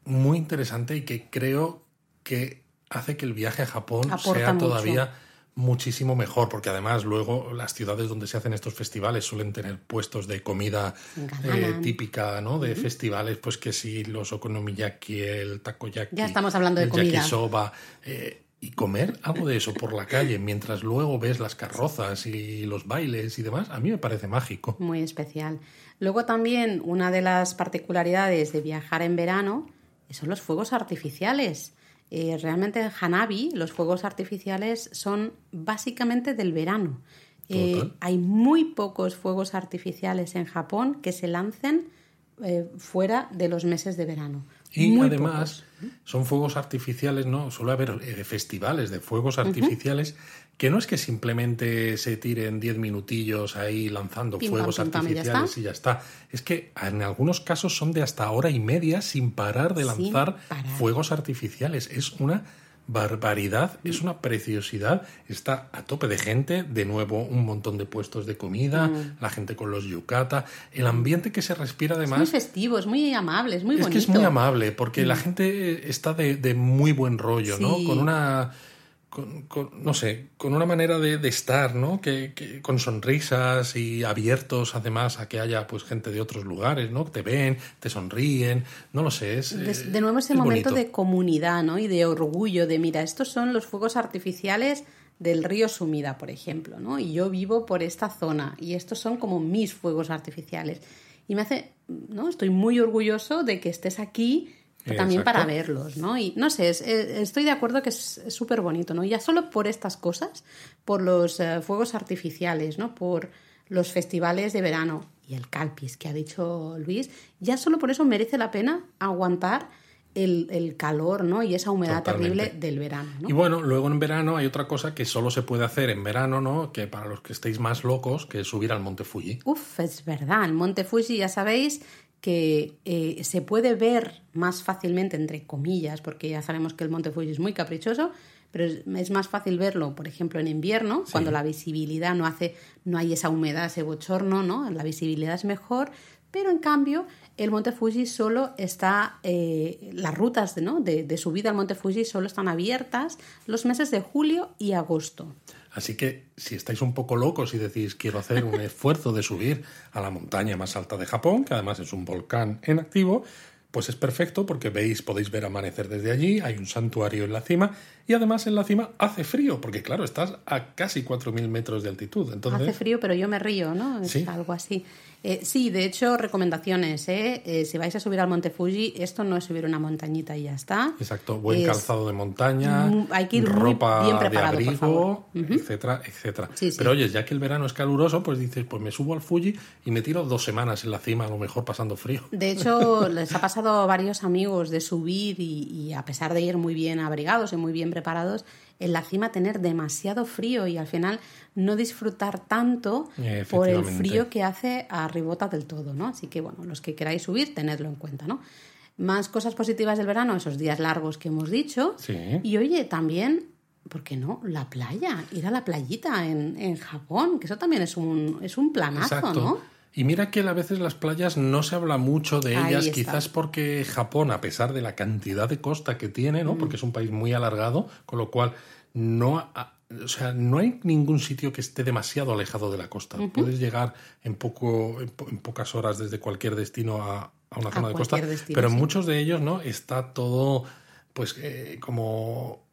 muy interesante y que creo que hace que el viaje a Japón Aporta sea mucho. todavía muchísimo mejor, porque además luego las ciudades donde se hacen estos festivales suelen tener puestos de comida eh, típica, ¿no? De festivales, pues que sí, los okonomiyaki, el takoyaki. Ya estamos hablando de el comida. yakisoba, eh, y comer algo de eso por la calle mientras luego ves las carrozas y los bailes y demás, a mí me parece mágico. Muy especial. Luego también una de las particularidades de viajar en verano son los fuegos artificiales. Eh, realmente en Hanabi los fuegos artificiales son básicamente del verano. Eh, hay muy pocos fuegos artificiales en Japón que se lancen eh, fuera de los meses de verano. Y Muy además son fuegos artificiales, ¿no? Suele haber festivales de fuegos artificiales que no es que simplemente se tiren 10 minutillos ahí lanzando Pim, pam, fuegos pim, pam, y ya artificiales está. y ya está. Es que en algunos casos son de hasta hora y media sin parar de lanzar parar. fuegos artificiales. Es una barbaridad, es una preciosidad. Está a tope de gente, de nuevo un montón de puestos de comida, Mm. la gente con los yukata, el ambiente que se respira Es muy además. festivo, es muy amable, es muy Es bonito. que es muy amable, porque la gente está de, de muy buen rollo, ¿no? Con una. Con, con- no sé, con una manera de, de estar, ¿no? Que, que- con sonrisas y abiertos además a que haya pues gente de otros lugares, ¿no? Te ven, te sonríen, no lo sé, es... De, eh, de nuevo ese es momento bonito. de comunidad, ¿no? Y de orgullo, de mira, estos son los fuegos artificiales del río Sumida, por ejemplo, ¿no? Y yo vivo por esta zona y estos son como mis fuegos artificiales. Y me hace, ¿no? Estoy muy orgulloso de que estés aquí también Exacto. para verlos, ¿no? Y no sé, es- eh, estoy de acuerdo que es súper bonito, ¿no? Ya solo por estas cosas, por los eh, fuegos artificiales, ¿no? Por los festivales de verano y el calpis que ha dicho Luis, ya solo por eso merece la pena aguantar el, el calor, ¿no? Y esa humedad Totalmente. terrible del verano, ¿no? Y bueno, luego en verano hay otra cosa que solo se puede hacer en verano, ¿no? Que para los que estéis más locos, que es subir al Monte Fuji. Uf, es verdad, el Monte Fuji ya sabéis que eh, se puede ver más fácilmente, entre comillas, porque ya sabemos que el Monte Fuji es muy caprichoso, pero es, más fácil verlo, por ejemplo, en invierno, cuando la visibilidad no hace, no hay esa humedad, ese bochorno, ¿no? La visibilidad es mejor, pero en cambio el Monte Fuji solo está, eh, las rutas de, ¿no? de, de subida al Monte Fuji solo están abiertas los meses de julio y agosto. Así que si estáis un poco locos y decís quiero hacer un esfuerzo de subir a la montaña más alta de Japón, que además es un volcán en activo, pues es perfecto porque veis, podéis ver amanecer desde allí, hay un santuario en la cima y además en la cima hace frío, porque claro, estás a casi 4.000 metros de altitud. Entonces... Hace frío, pero yo me río, ¿no? Es Sí. algo así. Eh, sí, de hecho, recomendaciones, ¿eh? Eh, Si vais a subir al Monte Fuji, esto no es subir una montañita y ya está. Exacto, buen Es- calzado de montaña, hay que ir ropa bien de preparado, abrigo, etcétera, etcétera. Sí, sí. Pero oye, ya que el verano es caluroso, pues dices, pues me subo al Fuji y me tiro dos semanas en la cima, a lo mejor pasando frío. De hecho, les ha pasado a varios amigos de subir y, y a pesar de ir muy bien abrigados y muy bien preparados, en la cima tener demasiado frío y al final no disfrutar tanto por el frío que hace a ribota del todo, ¿no? Así que, bueno, los que queráis subir, tenedlo en cuenta, ¿no? Más cosas positivas del verano, esos días largos que hemos dicho. Sí. Y oye, también, ¿por qué no? La playa, ir a la playita en, en Japón, que eso también es un, es un planazo, Exacto. ¿no? Y mira que a veces las playas no se habla mucho de ellas, quizás porque Japón, a pesar de la cantidad de costa que tiene, Mm. ¿no? Porque es un país muy alargado, con lo cual no, ha- o sea, no hay ningún sitio que esté demasiado alejado de la costa. Puedes llegar en poco, en, po- en pocas horas desde cualquier destino a, a una A zona de costa, destino, pero en sí. muchos de ellos, ¿no? Está todo, pues, eh, como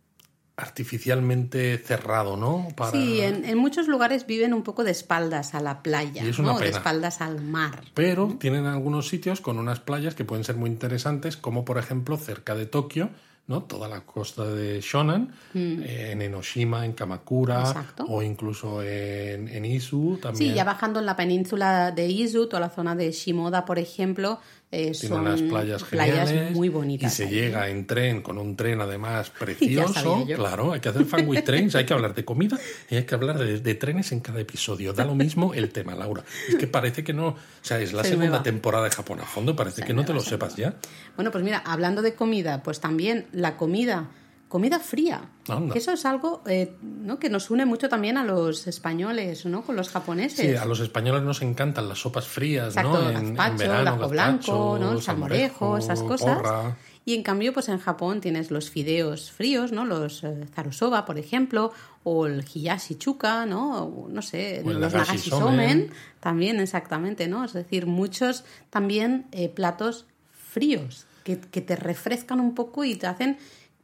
artificialmente cerrado, ¿no? Para- Sí, en, en muchos lugares viven un poco de espaldas a la playa, Y es una ¿no? de espaldas al mar. Pero tienen algunos sitios con unas playas que pueden ser muy interesantes, como por ejemplo cerca de Tokio, ¿no? Toda la costa de Shonan, eh, en Enoshima, en Kamakura, Mm. Exacto. o incluso en, en Izu también. Sí, ya bajando en la península de Izu, toda la zona de Shimoda, por ejemplo, eh, son unas playas geniales muy bonitas. y se ahí. llega en tren con un tren además precioso. claro hay que hacer fan with trains hay que hablar de comida y hay que hablar de, de trenes en cada episodio. Da lo mismo el tema Laura. Es que parece que no o sea es la Se segunda temporada de Japón a fondo parece Se que no te lo sepas ya. Bueno, pues mira, hablando de comida, pues también la comida, comida fría. Anda. Eso es algo eh, ¿no? que nos une mucho también a los españoles, ¿no? Con los japoneses. Sí, a los españoles nos encantan las sopas frías, Exacto, ¿no? el En, en gazpacho, verano, ajo blanco, ¿no? el salmorejo, esas cosas. porra. Y en cambio, pues en Japón tienes los fideos fríos, ¿no? Los eh, zarusoba, por ejemplo, o el hiyashi chuka, ¿no? O, no sé, O los nagashi somen, también exactamente, ¿no? Es decir, muchos también eh, platos fríos que, que te refrescan un poco y te hacen...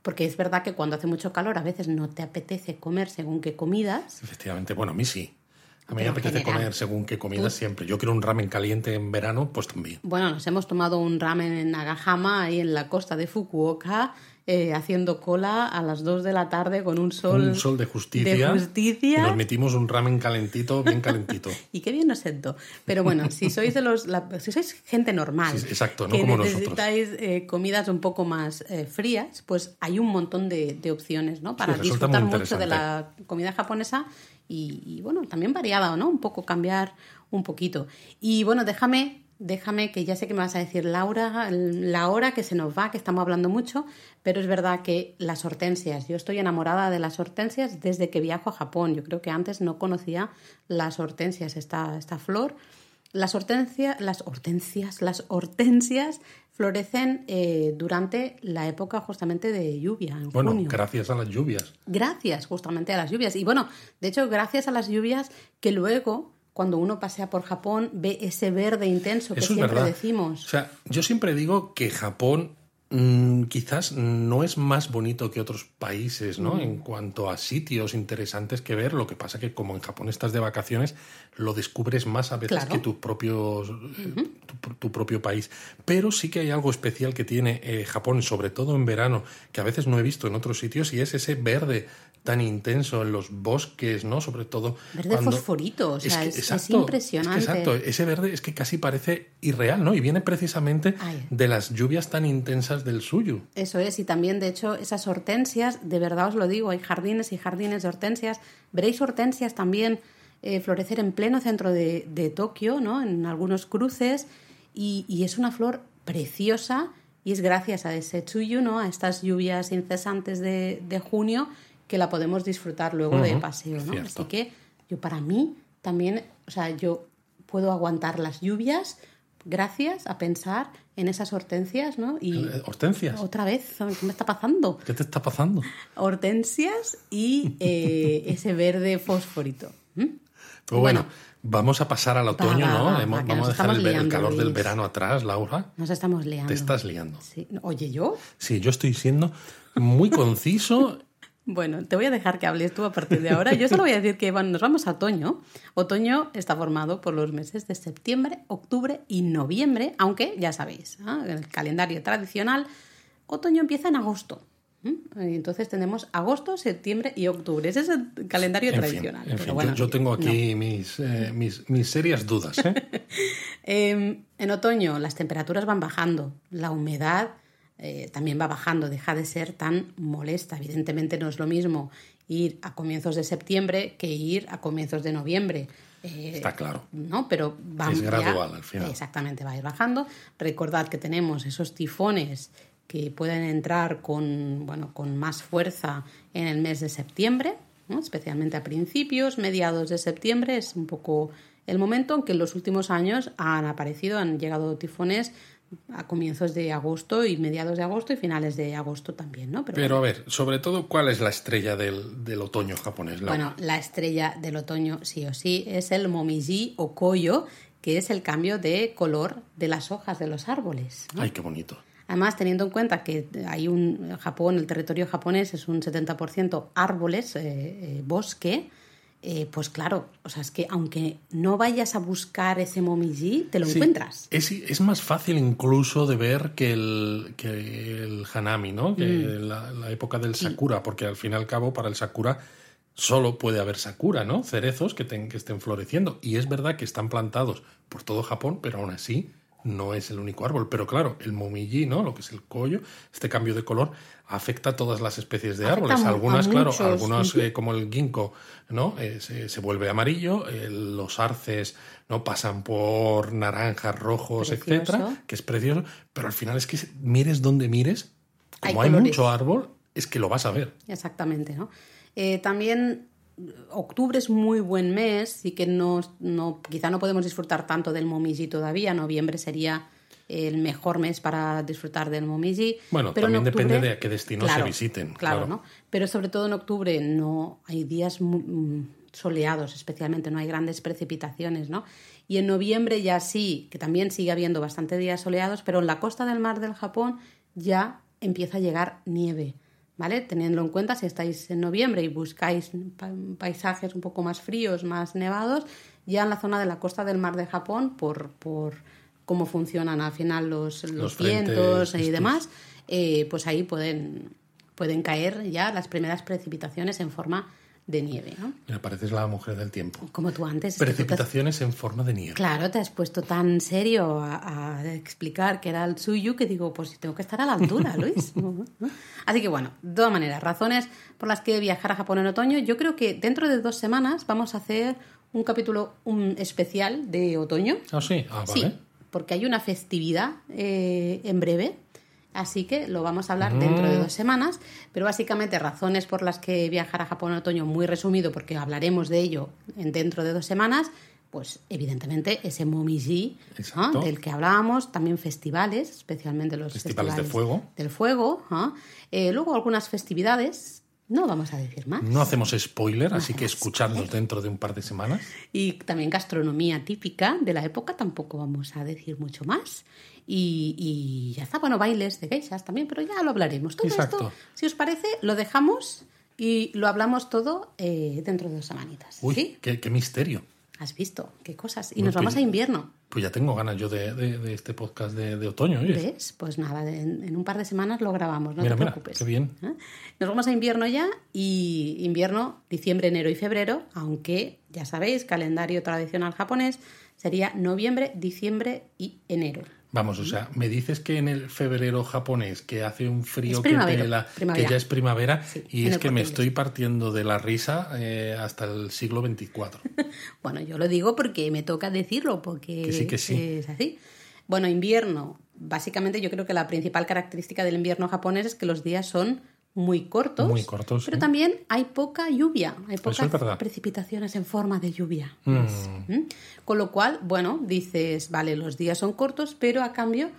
Porque es verdad que cuando hace mucho calor a veces no te apetece comer según qué comidas, Efectivamente, bueno, a mí sí. A mí me apetece general, comer según qué comida siempre. Yo quiero un ramen caliente en verano, pues también. Bueno, nos hemos tomado un ramen en Nagahama, ahí en la costa de Fukuoka, eh, haciendo cola a las 2 de la tarde con un sol, un sol de justicia. de justicia. Y nos metimos un ramen calentito, bien calentito. Y qué bien nos sentó. Pero bueno, si sois de los, la- si sois gente normal, Sí, exacto, no que como necesitáis eh, comidas un poco más eh, frías, pues hay un montón de, de opciones, ¿no? Para disfrutar mucho de la comida japonesa y, y, bueno, también variada, ¿no? Un poco cambiar un poquito. Y bueno, déjame, déjame que ya sé que me vas a decir Laura, la hora que se nos va, que estamos hablando mucho, pero es verdad que las hortensias, yo estoy enamorada de las hortensias desde que viajo a Japón. Yo creo que antes no conocía las hortensias, esta, esta flor. Las hortensias, las hortensias, las hortensias florecen eh, durante la época justamente de lluvia, en Bueno, junio. gracias a las lluvias. Gracias justamente a las lluvias. Y bueno, de hecho, gracias a las lluvias que luego, cuando uno pasea por Japón, ve ese verde intenso que Eso siempre decimos. O sea, yo siempre digo que Japón mm, quizás no es más bonito que otros países, Mm. ¿no? En cuanto a sitios interesantes que ver, lo que pasa que como en Japón estás de vacaciones, lo descubres más a veces Claro. que tus propios, eh, tu, tu propio país. Pero sí que hay algo especial que tiene eh, Japón, sobre todo en verano, que a veces no he visto en otros sitios, y es ese verde tan intenso en los bosques, ¿no? Sobre todo Verde cuando- fosforito, o sea, que- es- es exacto, impresionante. es que exacto, ese verde es que casi parece irreal, ¿no? Y viene precisamente Ay. de las lluvias tan intensas del suyo. Eso es, y también, de hecho, esas hortensias, de verdad os lo digo, hay jardines y jardines de hortensias. Veréis hortensias también eh, florecer en pleno centro de, de Tokio, ¿no? En algunos cruces, y, y es una flor preciosa, y es gracias a ese chuyu, ¿no? A estas lluvias incesantes de, de junio, que la podemos disfrutar luego de paseo, ¿no? cierto. Así que yo, para mí, también, o sea, yo puedo aguantar las lluvias gracias a pensar en esas hortensias, ¿no? Y Eh, Hortensias, otra vez, ¿qué me está pasando? ¿qué te está pasando? Hortensias y eh, ese verde fosforito. ¿Mm? Pues bueno, vamos a pasar al otoño, va, ¿no? va, va, vamos a dejar el, calor del verano atrás, Laura. Nos estamos liando. Te estás liando. Sí. Oye, ¿yo? Sí, yo estoy siendo muy conciso. Bueno, te voy a dejar que hables tú a partir de ahora. Yo solo voy a decir que bueno, nos vamos a otoño. Otoño está formado por los meses de septiembre, octubre y noviembre, aunque ya sabéis, en el calendario tradicional, otoño empieza en agosto. Entonces tenemos agosto, septiembre y octubre. Ese es el calendario En fin, tradicional. en Pero fin, bueno, yo, yo tengo no. aquí mis, eh, mis, mis serias dudas. ¿eh? Eh, en otoño las temperaturas van bajando, la humedad eh, también va bajando, deja de ser tan molesta. Evidentemente no es lo mismo ir a comienzos de septiembre que ir a comienzos de noviembre. Eh, Está claro. ¿no? Pero va Es gradual al final. Exactamente, va a ir bajando. Recordad que tenemos esos tifones que pueden entrar con, bueno, con más fuerza en el mes de septiembre, ¿no? especialmente a principios, mediados de septiembre, es un poco el momento en que en los últimos años han aparecido, han llegado tifones a comienzos de agosto y mediados de agosto y finales de agosto también, ¿no? Pero a ver, sobre todo, ¿cuál es la estrella del, del otoño japonés? Laura? Bueno, la estrella del otoño, sí o sí, es el momiji o koyo, que es el cambio de color de las hojas de los árboles. ¿no? Ay, qué bonito. Además, teniendo en cuenta que hay un Japón, el territorio japonés es un 70% árboles, eh, eh, bosque, eh, pues claro, o sea, es que aunque no vayas a buscar ese momiji, te lo Sí, encuentras. Es, es más fácil incluso de ver que el, que el hanami, ¿no? Que Mm. la, la época del sakura, porque al fin y al cabo para el sakura solo puede haber sakura, ¿no? Cerezos que, ten- que estén floreciendo. Y es verdad que están plantados por todo Japón, pero aún así no es el único árbol. Pero claro, el momiji, ¿no? Lo que es el collo, este cambio de color, afecta a todas las especies de Afecta árboles. Algunas, claro, Ujú. eh, como el ginkgo, ¿no? Eh, se, se vuelve amarillo, eh, los arces no pasan por naranjas, rojos, Precioso. etcétera, que es precioso, pero al final es que mires donde mires, como Hay hay, mucho árbol, es que lo vas a ver. Exactamente, ¿no? También octubre es muy buen mes y que no, no, quizá no podemos disfrutar tanto del momiji todavía. Noviembre sería el mejor mes para disfrutar del momiji. Bueno, pero también octubre- depende de a qué destinos se visiten, Claro, claro. ¿no? Pero sobre todo en octubre no hay días mm, soleados, especialmente no hay grandes precipitaciones, ¿no? Y en noviembre ya sí, que también sigue habiendo bastante días soleados, pero en la costa del mar del Japón ya empieza a llegar nieve. ¿Vale? Teniendo en cuenta, si estáis en noviembre y buscáis pa- paisajes un poco más fríos, más nevados, ya en la zona de la costa del mar de Japón, por, por cómo funcionan al final los, los, vientos y demás, eh, pues ahí pueden, pueden caer ya las primeras precipitaciones en forma de nieve, ¿no? Mira, pareces la mujer del tiempo. Como tú antes. te Precipitaciones en forma de nieve. Claro, te has puesto tan serio a, a explicar que era el suyo que digo, pues tengo que estar a la altura, Luis. Así que bueno, de todas maneras, razones por las que viajar a Japón en otoño. Yo creo que dentro de dos semanas vamos a hacer un capítulo un especial de otoño. Ah, sí, ah, vale. Sí, porque hay una festividad eh, en breve, así que lo vamos a hablar dentro Mm. de dos semanas, pero básicamente razones por las que viajar a Japón en otoño, muy resumido, porque hablaremos de ello en dentro de dos semanas, pues evidentemente ese momiji del que hablábamos, también festivales, especialmente los Festivales festivales, de fuego. del fuego. Eh, luego algunas festividades, no vamos a decir más. No hacemos spoiler, así que escuchadnos dentro de un par de semanas. Y también gastronomía típica de la época, tampoco vamos a decir mucho más. Y, y ya está, bueno, bailes de geishas también, pero ya lo hablaremos. Todo Exacto. esto, si os parece, lo dejamos y lo hablamos todo eh, dentro de dos semanitas. Uy, ¿Sí? qué, qué misterio. ¿Has visto? ¿Qué cosas? Y nos vamos que- a invierno. Pues ya tengo ganas yo de, de- de este podcast de, de otoño. ¿Ves? Pues nada, en, en un par de semanas lo grabamos, no Mira, te mira, preocupes. qué bien. ¿Eh? Nos vamos a invierno ya y invierno, diciembre, enero y febrero, aunque ya sabéis, calendario tradicional japonés sería noviembre, diciembre y enero. Vamos, o sea, me dices que en el febrero japonés que hace un frío que, pela, ya es primavera Sí, y es que me estoy partiendo de la risa eh, hasta el siglo XXIV. Bueno, yo lo digo porque me toca decirlo, porque Que sí, que sí. es así. Bueno, invierno. Básicamente yo creo que la principal característica del invierno japonés es que los días son muy cortos. Muy cortos, Pero sí. también hay poca lluvia, hay pocas precipitaciones en forma de lluvia. Mm. ¿Mm? Con lo cual, bueno, dices, vale, los días son cortos, pero a cambio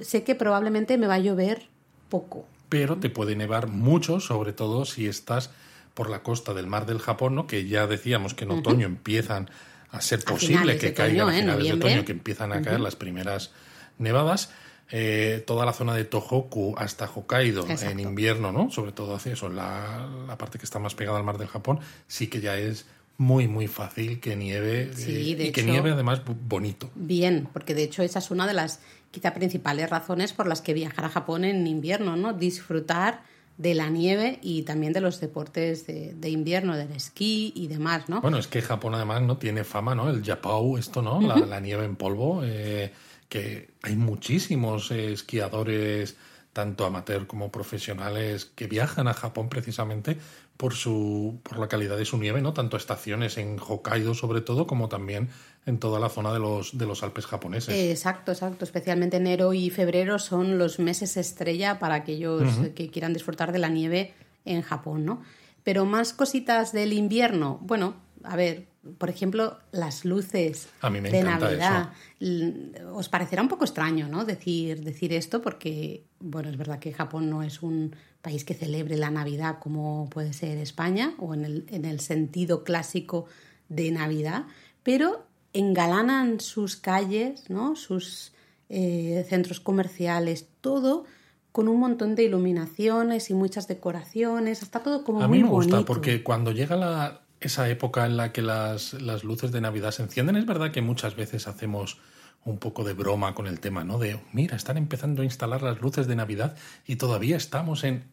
sé que probablemente me va a llover poco. Pero te puede nevar mucho, sobre todo si estás por la costa del mar del Japón, ¿no? que ya decíamos que en otoño empiezan a ser posible que caigan otoño, a ¿eh? finales de otoño, que empiezan a caer las primeras nevadas. Eh, toda la zona de Tohoku hasta Hokkaido en invierno, ¿no? Sobre todo hacia eso, la, la parte que está más pegada al mar del Japón, sí que ya es muy, muy fácil que nieve Sí, eh, de y que nieve además bonito. Bien, porque de hecho esa es una de las quizá principales razones por las que viajar a Japón en invierno, ¿no? Disfrutar de la nieve y también de los deportes de, de invierno, del esquí y demás, ¿no? Bueno, es que Japón además no tiene fama, ¿no? El Yapao, esto, ¿no? la, la nieve en polvo, eh, que hay muchísimos eh, esquiadores, tanto amateur como profesionales, que viajan a Japón precisamente por su por la calidad de su nieve, ¿no? Tanto estaciones en Hokkaido sobre todo, como también en toda la zona de los de los Alpes japoneses. Exacto, exacto. Especialmente enero y febrero son los meses estrella para aquellos que quieran disfrutar de la nieve en Japón, ¿no? Pero más cositas del invierno. Bueno, a ver, por ejemplo, las luces A mí me de Navidad. L- Os parecerá un poco extraño, ¿no? Decir, decir esto porque, bueno, es verdad que Japón no es un país que celebre la Navidad como puede ser España o en el, en el sentido clásico de Navidad, pero engalanan sus calles, ¿no? Sus eh, centros comerciales, todo con un montón de iluminaciones y muchas decoraciones, está todo como A muy mí me gusta bonito. porque cuando llega la, esa época en la que las, las luces de Navidad se encienden, es verdad que muchas veces hacemos un poco de broma con el tema, ¿no? De, mira, están empezando a instalar las luces de Navidad y todavía estamos en...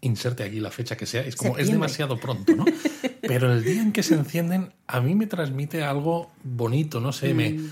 Inserte aquí la fecha que sea, es como, es demasiado pronto, ¿no? Pero el día en que se encienden, a mí me transmite algo bonito, no sé, me, Mm. me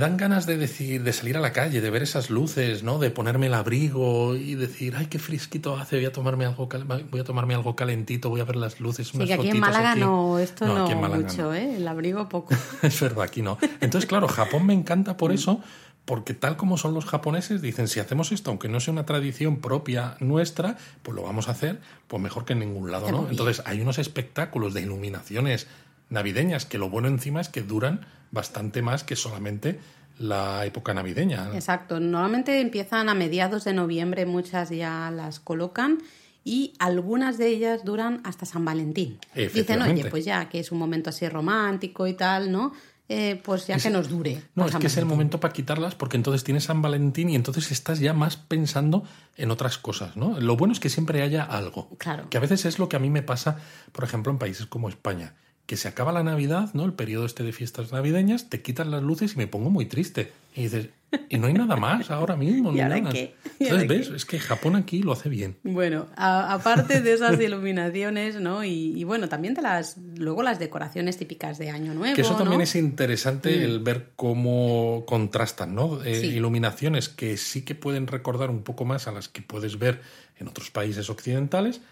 dan ganas de decir, de salir a la calle, de ver esas luces, ¿no? De ponerme el abrigo y decir, ay, qué fresquito hace, voy a tomarme algo, cal- voy a tomarme algo calentito, voy a ver las luces, Sí, unas que aquí en Málaga aquí". no, esto no, Málaga mucho, no. ¿eh? El abrigo poco. Es verdad, aquí no. Entonces, claro, Japón me encanta Mm. por eso, porque tal como son los japoneses, dicen, si hacemos esto, aunque no sea una tradición propia nuestra, pues lo vamos a hacer, pues mejor que en ningún lado, ¿no? Entonces, hay unos espectáculos de iluminaciones navideñas que lo bueno encima es que duran bastante más que solamente la época navideña. Exacto. Normalmente empiezan a mediados de noviembre, muchas ya las colocan y algunas de ellas duran hasta San Valentín. Dicen, oye, pues ya que es un momento así romántico y tal, ¿no? Eh, pues ya que nos dure. No, es que es el momento para quitarlas porque entonces tienes San Valentín y entonces estás ya más pensando en otras cosas, ¿no? Lo bueno es que siempre haya algo. Claro. Que a veces es lo que a mí me pasa, por ejemplo, en países como España, que se acaba la Navidad, ¿no? El periodo este de fiestas navideñas, te quitan las luces y me pongo muy triste. Y dices, y no hay nada más ahora mismo, ¿Y ahora nada. qué? ¿Y Entonces, ahora ¿ves? qué? Es que Japón aquí lo hace bien. Bueno, aparte de esas iluminaciones, ¿no? Y, y bueno, también de las, luego las decoraciones típicas de Año Nuevo. Que eso también ¿no? Mm. es interesante el ver cómo contrastan, ¿no? Eh, Sí. Iluminaciones que sí que pueden recordar un poco más a las que puedes ver en otros países occidentales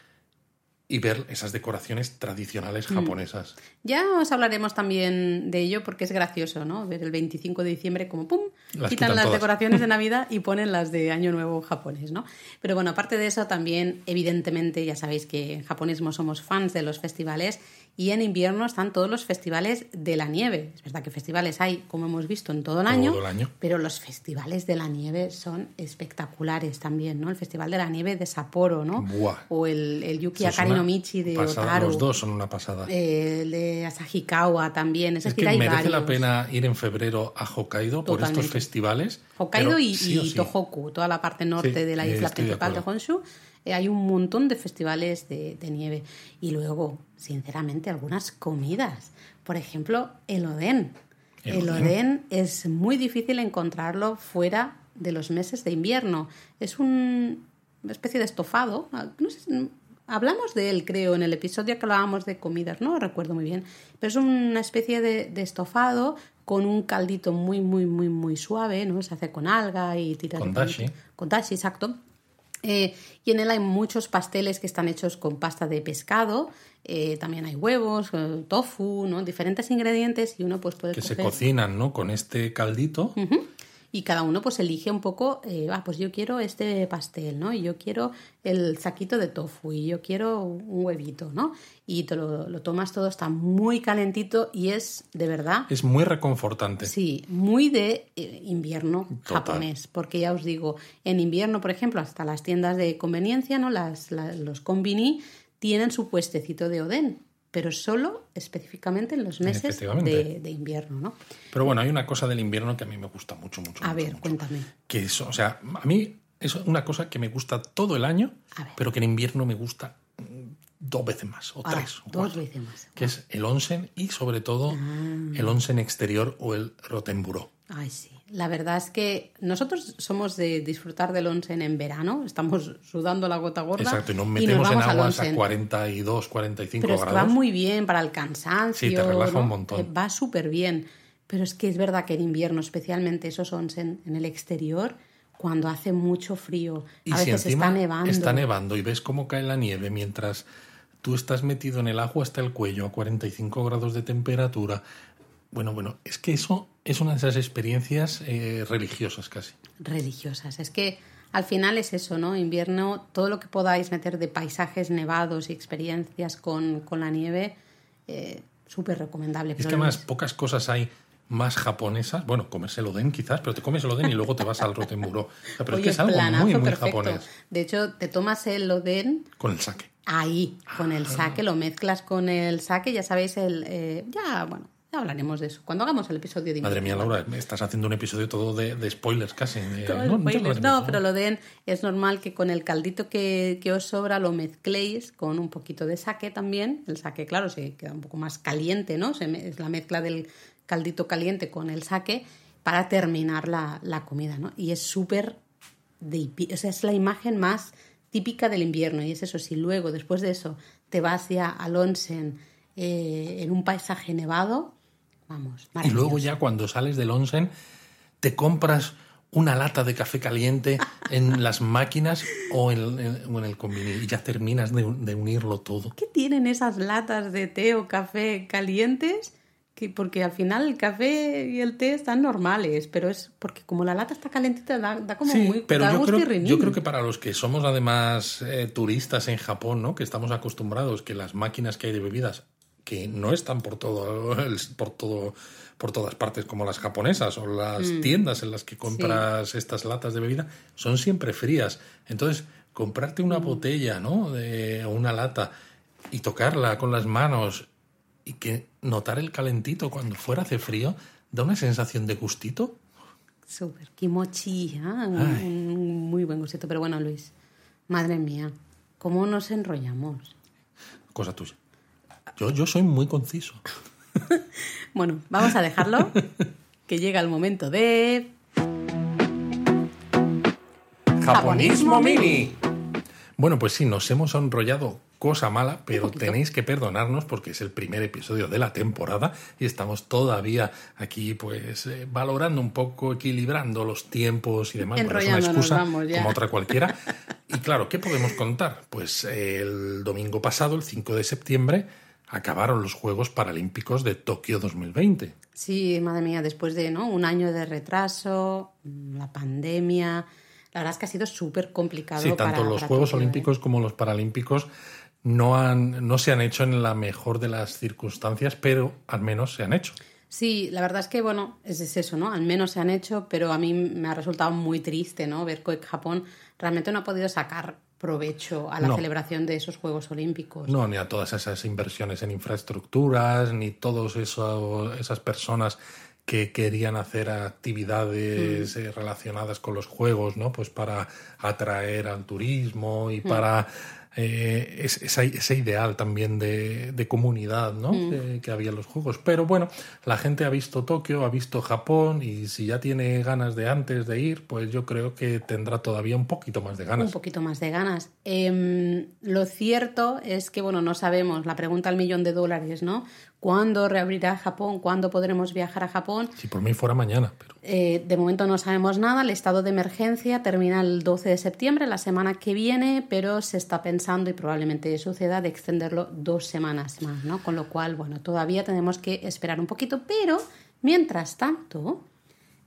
y ver esas decoraciones tradicionales Mm. japonesas. Ya os hablaremos también de ello porque es gracioso, ¿no? Ver el 25 de diciembre como ¡pum! Las quitan quitan las todas. decoraciones de Navidad y ponen las de Año Nuevo japonés, ¿no? Pero bueno, aparte de eso también, evidentemente, ya sabéis que en japonismo somos fans de los festivales y en invierno están todos los festivales de la nieve. Es verdad que festivales hay, como hemos visto, en todo el año, Todo el año. pero los festivales de la nieve son espectaculares también, ¿no? El Festival de la Nieve de Sapporo, ¿no? Buah. O el, el Yuki es Akari una no Michi de pasada. Otaru. Los dos son una pasada. Eh, el de Asahikawa también. Es, es decir, que hay merece la pena ir en febrero a Hokkaido por estos festivales. Hokkaido y, sí o y sí. Tohoku, toda la parte norte Sí, de la eh, isla de principal de. Honshu, hay un montón de festivales de, de nieve. Y luego, sinceramente, algunas comidas. Por ejemplo, el oden. El oden es muy difícil encontrarlo fuera de los meses de invierno. Es un- una especie de estofado. ah, No sé, hablamos de él, creo, en el episodio que hablábamos de comidas, no recuerdo muy bien. Pero es una especie de, de estofado con un caldito muy, muy, muy, muy suave, ¿no? Se hace con alga y tiras Con dashi. Con dashi, exacto. Eh, y en él hay muchos pasteles que están hechos con pasta de pescado. eh, también hay huevos, eh, tofu, ¿no? Diferentes ingredientes y uno pues puede Que se cocinan, ¿no? Con este caldito. Y cada uno pues elige un poco, eh, ah, pues yo quiero este pastel, ¿no? Y yo quiero el saquito de tofu y yo quiero un huevito, ¿no? Y te lo, lo tomas todo, está muy calentito y es de verdad, Es muy reconfortante. sí, muy de eh, invierno Total. japonés. Porque ya os digo, en invierno, por ejemplo, hasta las tiendas de conveniencia, ¿no? Las, la- los konbini tienen su puestecito de Oden, pero solo específicamente en los meses de, de invierno, ¿no? Pero bueno, hay una cosa del invierno que a mí me gusta mucho, mucho. A mucho, ver, mucho. cuéntame. Que eso, o sea, a mí es una cosa que me gusta todo el año, pero que en invierno me gusta mm, dos veces más, o Ahora, tres, o dos cuatro. veces más. Que es el onsen y sobre todo Ah. el onsen exterior o el rotenburó. Ay, sí. La verdad es que nosotros somos de disfrutar del onsen en verano, estamos sudando la gota gorda. Exacto, y nos nos metemos en vamos al aguas a onsen. 42, 45 Pero es que grados. va muy bien para el cansancio. Sí, te relaja ¿no? un montón. Eh, Va súper bien. Pero es que es verdad que en invierno, especialmente esos onsen en el exterior, cuando hace mucho frío, Y a si veces está nevando. está nevando y ves cómo cae la nieve mientras tú estás metido en el agua hasta el cuello a 45 grados de temperatura. Bueno, bueno, es que eso es una de esas experiencias eh, religiosas casi. religiosas. Es que al final es eso, ¿no? Invierno, todo lo que podáis meter de paisajes nevados y experiencias con, con la nieve, eh, súper recomendable. Es que además pocas cosas hay más japonesas. Bueno, comerse el oden quizás, pero te comes el oden y luego te vas al rotenburó. O sea, pero Oye, es que es algo muy, muy perfecto. japonés. De hecho, te tomas el oden Con el sake. ahí, con Ah. el sake, lo mezclas con el sake, ya sabéis, el eh, ya, bueno, ya hablaremos de eso. Cuando hagamos el episodio de Madre mía. Laura, me estás haciendo un episodio todo de, de spoilers casi. de- no, spoilers. pero lo den es normal que con el caldito que, que os sobra lo mezcléis con un poquito de sake también. El sake, claro, se queda un poco más caliente, ¿no? Se me- es la mezcla del caldito caliente con el sake para terminar la, la comida, ¿no? Y es súper de hipi- o sea, es la imagen más típica del invierno y es eso, si luego después de eso te vas ya al onsen eh, en un paisaje nevado, vamos, Y luego ya cuando sales del onsen, te compras una lata de café caliente en las máquinas o en, en- o en el convini y ya terminas de, de unirlo todo. ¿Qué tienen esas latas de té o café calientes? Que, porque al final el café y el té están normales, pero es porque como la lata está calentita da, da como Sí, muy pero da yo creo, yo creo que para los que somos además eh, turistas en Japón, ¿no? que estamos acostumbrados que las máquinas que hay de bebidas, que no están por todo, el- por todo, por todas partes como las japonesas o las Mm. tiendas en las que compras estas latas de bebida, son siempre frías. Entonces, comprarte Mm. una botella, ¿no? De o una lata y tocarla con las manos y que notar el calentito cuando fuera hace frío da una sensación de gustito. Súper, kimochi, ah, un, Ay. un muy buen gustito. Pero bueno, Luis, madre mía, ¿cómo nos enrollamos? Cosa tuya. Yo, yo soy muy conciso. Bueno, vamos a dejarlo, que llega el momento de... Japonismo Mini. Bueno, pues sí, nos hemos enrollado cosa mala, pero tenéis que perdonarnos porque es el primer episodio de la temporada y estamos todavía aquí pues eh, valorando un poco, equilibrando los tiempos y demás. Bueno, es una excusa como otra cualquiera. Y claro, ¿qué podemos contar? Pues eh, el domingo pasado, el 5 de septiembre, acabaron los Juegos Paralímpicos de Tokio 2020. Sí, madre mía, después de ¿no? un año de retraso, mm, la pandemia, la verdad es que ha sido súper complicado. Sí, tanto para- los para Juegos Tokio, ¿eh? Olímpicos como los Paralímpicos no, han, no se han hecho en la mejor de las circunstancias, pero al menos se han hecho. Sí, la verdad es que, bueno, es, es eso, ¿no? Al menos se han hecho, pero a mí me ha resultado muy triste, ¿no? Ver que Japón realmente no ha podido sacar provecho a la No. celebración de esos Juegos Olímpicos. No, ni a todas esas inversiones en infraestructuras, ni todas esas personas que querían hacer actividades eh, relacionadas con los juegos, ¿no? Pues para atraer al turismo y para eh, es- esa- ese ideal también de, de comunidad, ¿no? Que, que había en los juegos. Pero bueno, la gente ha visto Tokio, ha visto Japón y si ya tiene ganas de antes de ir, pues yo creo que tendrá todavía un poquito más de Un ganas. poquito más de ganas. Em, lo cierto es que, bueno, no sabemos, la pregunta al millón de dólares, ¿no? ¿Cuándo reabrirá Japón? ¿Cuándo podremos viajar a Japón? Si por mí fuera mañana, pero Eh, de momento no sabemos nada. El estado de emergencia termina el 12 de septiembre, la semana que viene, pero se está pensando y probablemente suceda de extenderlo dos semanas más, ¿no? Con lo cual, bueno, todavía tenemos que esperar un poquito, pero mientras tanto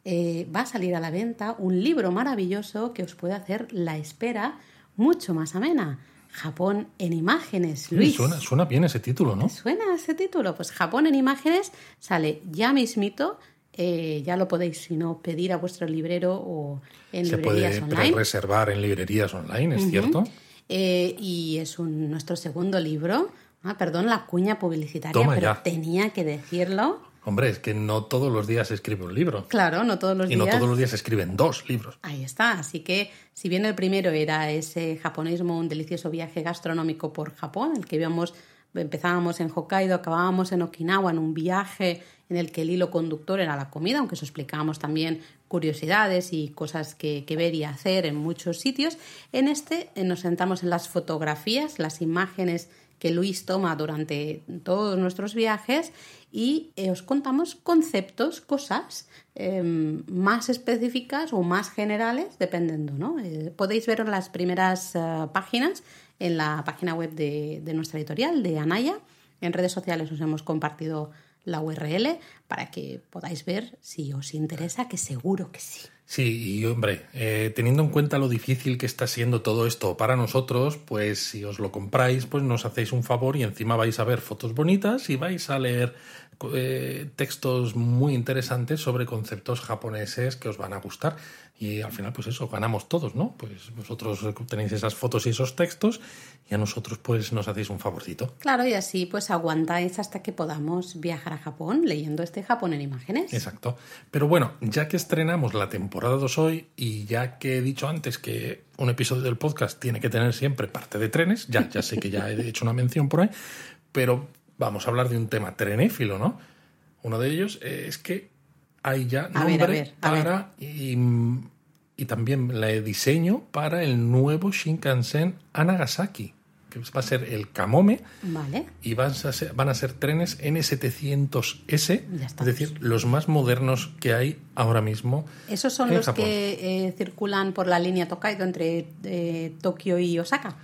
eh, va a salir a la venta un libro maravilloso que os puede hacer la espera mucho más amena. Japón en imágenes, Luis. suena, suena bien ese título, ¿no? ¿Suena ese título? Pues Japón en imágenes sale ya mismito. eh, ya lo podéis, si no, pedir a vuestro librero o en Se librerías puede online. reservar en librerías online, ¿es cierto? Eh, y es un, nuestro segundo libro. Ah, perdón, la cuña publicitaria, Toma pero ya. tenía que decirlo. Hombre, es que no todos los días se escribe un libro. Claro, no todos los Y días. no todos los días se escriben dos libros. Ahí está. Así que, si bien el primero era ese japonismo, un delicioso viaje gastronómico por Japón, el que íbamos, empezábamos en Hokkaido, acabábamos en Okinawa, en un viaje en el que el hilo conductor era la comida, aunque eso explicábamos también curiosidades y cosas que, que ver y hacer en muchos sitios. En este eh, nos sentamos en las fotografías, las imágenes que Luis toma durante todos nuestros viajes y eh, os contamos conceptos, cosas eh, más específicas o más generales, dependiendo, ¿no? Eh, podéis ver las primeras eh, páginas en la página web de, de nuestra editorial, de Anaya. En redes sociales os hemos compartido la URL para que podáis ver si os interesa, que seguro que sí. Sí, y hombre, eh, teniendo en cuenta lo difícil que está siendo todo esto para nosotros, pues si os lo compráis, pues nos hacéis un favor y encima vais a ver fotos bonitas y vais a leer eh, textos muy interesantes sobre conceptos japoneses que os van a gustar. Y al final, pues eso, ganamos todos, ¿no? Pues vosotros tenéis esas fotos y esos textos y a nosotros pues nos hacéis un favorcito. Claro, y así pues aguantáis hasta que podamos viajar a Japón leyendo este Japón en imágenes. Exacto. Pero bueno, ya que estrenamos la temporada 2 hoy y ya que he dicho antes que un episodio del podcast tiene que tener siempre parte de trenes, ya, ya sé que ya he hecho una mención por ahí, pero vamos a hablar de un tema trenéfilo, ¿no? Uno de ellos es que hay ya A ver, nombre a ver, a ver. para y, y también el diseño para el nuevo Shinkansen a Nagasaki, que va a ser el Kamome Vale. y van a ser, van a ser trenes N700S, Ya es decir, los más modernos que hay ahora mismo. Esos son en los Japón. que eh, circulan por la línea Tokaido entre eh, Tokio y Osaka.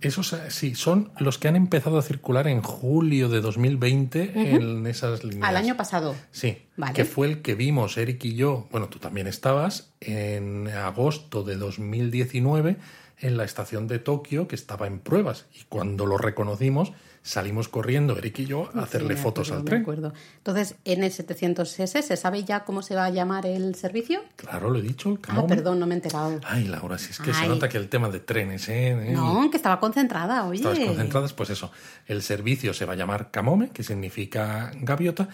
Esos eh, sí, son los que han empezado a circular en julio de 2020 en esas líneas. Al año pasado. Sí, Vale. que fue el que vimos Eric y yo, bueno, tú también estabas, en agosto de 2019 en la estación de Tokio, que estaba en pruebas. Y cuando lo reconocimos, salimos corriendo, Eric y yo, a hacerle Sí, fotos acuerdo, al tren. acuerdo. Entonces, N700S, ¿se sabe ya cómo se va a llamar el servicio? Claro, lo he dicho, el Ah, perdón, no me he enterado. Ay, Laura, si es que se nota que el tema de trenes, ¿eh? No, que estaba concentrada, oye. Estabas concentradas, pues eso. El servicio se va a llamar Kamome, que significa gaviota,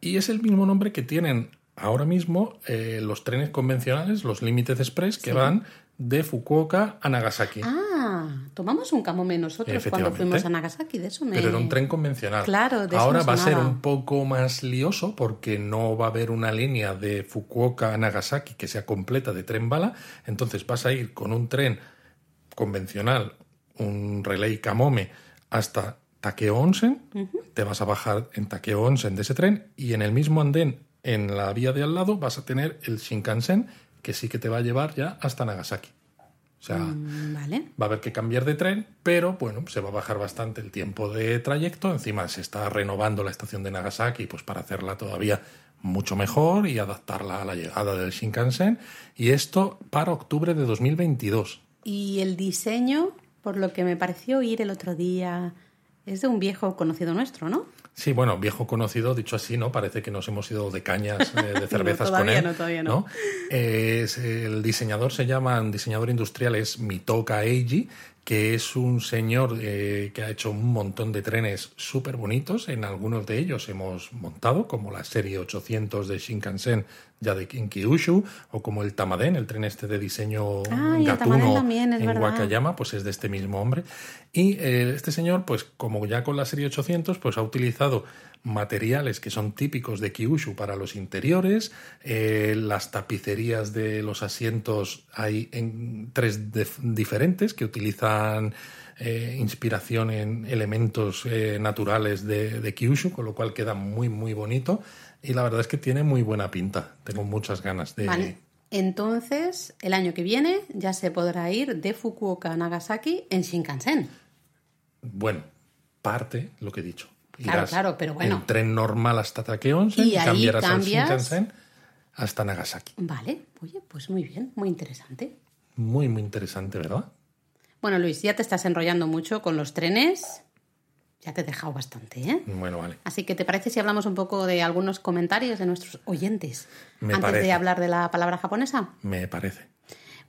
y es el mismo nombre que tienen ahora mismo eh, los trenes convencionales, los Limited Express, que van de Fukuoka a Nagasaki. Ah, tomamos un camome nosotros cuando fuimos a Nagasaki, de eso me... Pero era un tren convencional. Claro, de Ahora va a ser un poco más lioso porque no va a haber una línea de Fukuoka a Nagasaki que sea completa de tren bala. Entonces vas a ir con un tren convencional, un relay Kamome, hasta Takeo Onsen. Te vas a bajar en Takeo Onsen de ese tren y en el mismo andén, en la vía de al lado, vas a tener el Shinkansen que sí que te va a llevar ya hasta Nagasaki. O sea, Mm, Vale. Va a haber que cambiar de tren, pero bueno, se va a bajar bastante el tiempo de trayecto. Encima se está renovando la estación de Nagasaki pues para hacerla todavía mucho mejor y adaptarla a la llegada del Shinkansen. Y esto para octubre de 2022. Y el diseño, por lo que me pareció oír el otro día, es de un viejo conocido nuestro, ¿no? Sí, bueno, viejo conocido, dicho así, ¿no? Parece que nos hemos ido de cañas, eh, de cervezas con todavía él. no, todavía no. Eh, es- el diseñador se llama, un diseñador industrial es Mitoka Eiji, que es un señor eh, que ha hecho un montón de trenes súper bonitos. En algunos de ellos hemos montado, como la serie 800 de Shinkansen ya de en Kyushu, o como el Tamaden, el tren este de diseño Ah, gatuno también, en verdad. Wakayama, pues es de este mismo hombre. Y eh, este señor, pues como ya con la serie 800, pues ha utilizado materiales que son típicos de Kyushu para los interiores, eh, las tapicerías de los asientos hay en tres diferentes que utilizan eh, inspiración en elementos eh, naturales de, de Kyushu, con lo cual queda muy muy bonito y la verdad es que tiene muy buena pinta. Tengo muchas ganas de... Vale. Entonces, el año que viene ya se podrá ir de Fukuoka a Nagasaki en Shinkansen. Bueno, parte lo que he dicho. Claro, Irás claro, pero bueno. En tren normal hasta Take Onsen Y y, cambiarás al cambias- Shinkansen hasta Nagasaki. Vale, oye, pues muy bien, muy interesante. Muy, muy interesante, ¿verdad? Bueno, Luis, ya te estás enrollando mucho con los trenes. Ya te he dejado bastante, ¿eh? Bueno, vale. Así que, ¿te parece si hablamos un poco de algunos comentarios de nuestros oyentes Me antes de hablar de la palabra japonesa? Me parece.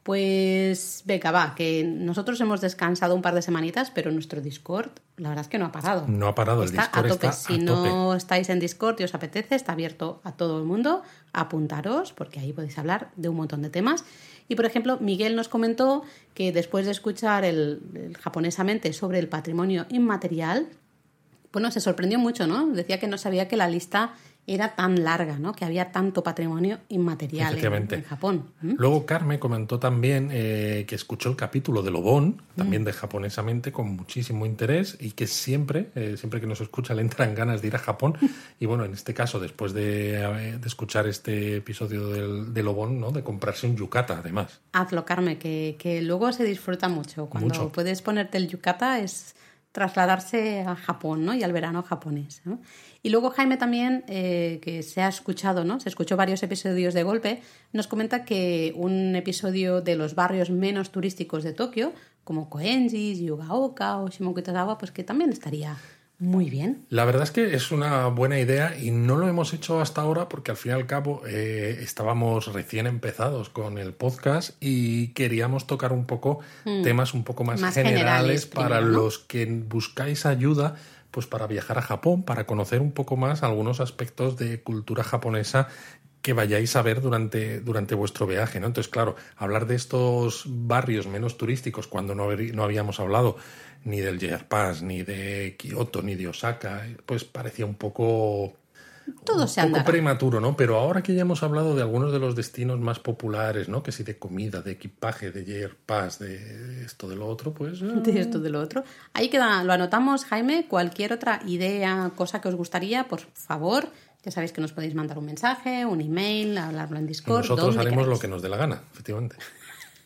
Pues venga, va, que nosotros hemos descansado un par de semanitas, pero nuestro Discord, la verdad es que no ha parado. No ha parado, el Discord a tope. está si a no estáis en Discord y os apetece, está abierto a todo el mundo. Apuntaros, porque ahí podéis hablar de un montón de temas. Y por ejemplo, Miguel nos comentó que después de escuchar el, japonesamente sobre el patrimonio inmaterial, bueno, se sorprendió mucho, ¿no? Decía que no sabía que la lista era tan larga, ¿no? Que había tanto patrimonio inmaterial en, Japón. ¿Mm? Luego Carmen comentó también eh, que escuchó el capítulo de Lobón, también de japonesamente, con muchísimo interés y que siempre, eh, siempre que nos escucha, le entran ganas de ir a Japón. Y bueno, en este caso, después de, eh, de escuchar este episodio del, de Lobón, ¿no? de comprarse un yukata, además. Hazlo, Carmen, que, que luego se disfruta mucho. Cuando Mucho. puedes ponerte el yukata es trasladarse a Japón, ¿no? Y al verano japonés. ¿no? Y luego Jaime también, eh, que se ha escuchado, ¿no? Se escuchó varios episodios de golpe, nos comenta que un episodio de los barrios menos turísticos de Tokio, como Koenji, Yugaoka o Shimokitazawa, pues que también estaría muy bien. La verdad es que es una buena idea y no lo hemos hecho hasta ahora porque al fin y al cabo eh, estábamos recién empezados con el podcast y queríamos tocar un poco temas un poco más, Más generales, generales para los que buscáis ayuda pues para viajar a Japón, para conocer un poco más algunos aspectos de cultura japonesa que vayáis a ver durante, durante vuestro viaje, ¿no? Entonces, claro, hablar de estos barrios menos turísticos cuando no, no habíamos hablado ni del Pass, ni de Kioto, ni de Osaka, pues parecía un poco, Todo un se poco prematuro, ¿no? Pero ahora que ya hemos hablado de algunos de los destinos más populares, ¿no? Que si de comida, de equipaje, de JR Pass, de esto, de lo otro, pues... eh, de esto, de lo otro. Ahí queda, lo anotamos, Jaime. Cualquier otra idea, cosa que os gustaría, por favor, ya sabéis que nos podéis mandar un mensaje, un email, hablarlo en y Discord. nosotros haremos lo que nos dé la gana, efectivamente.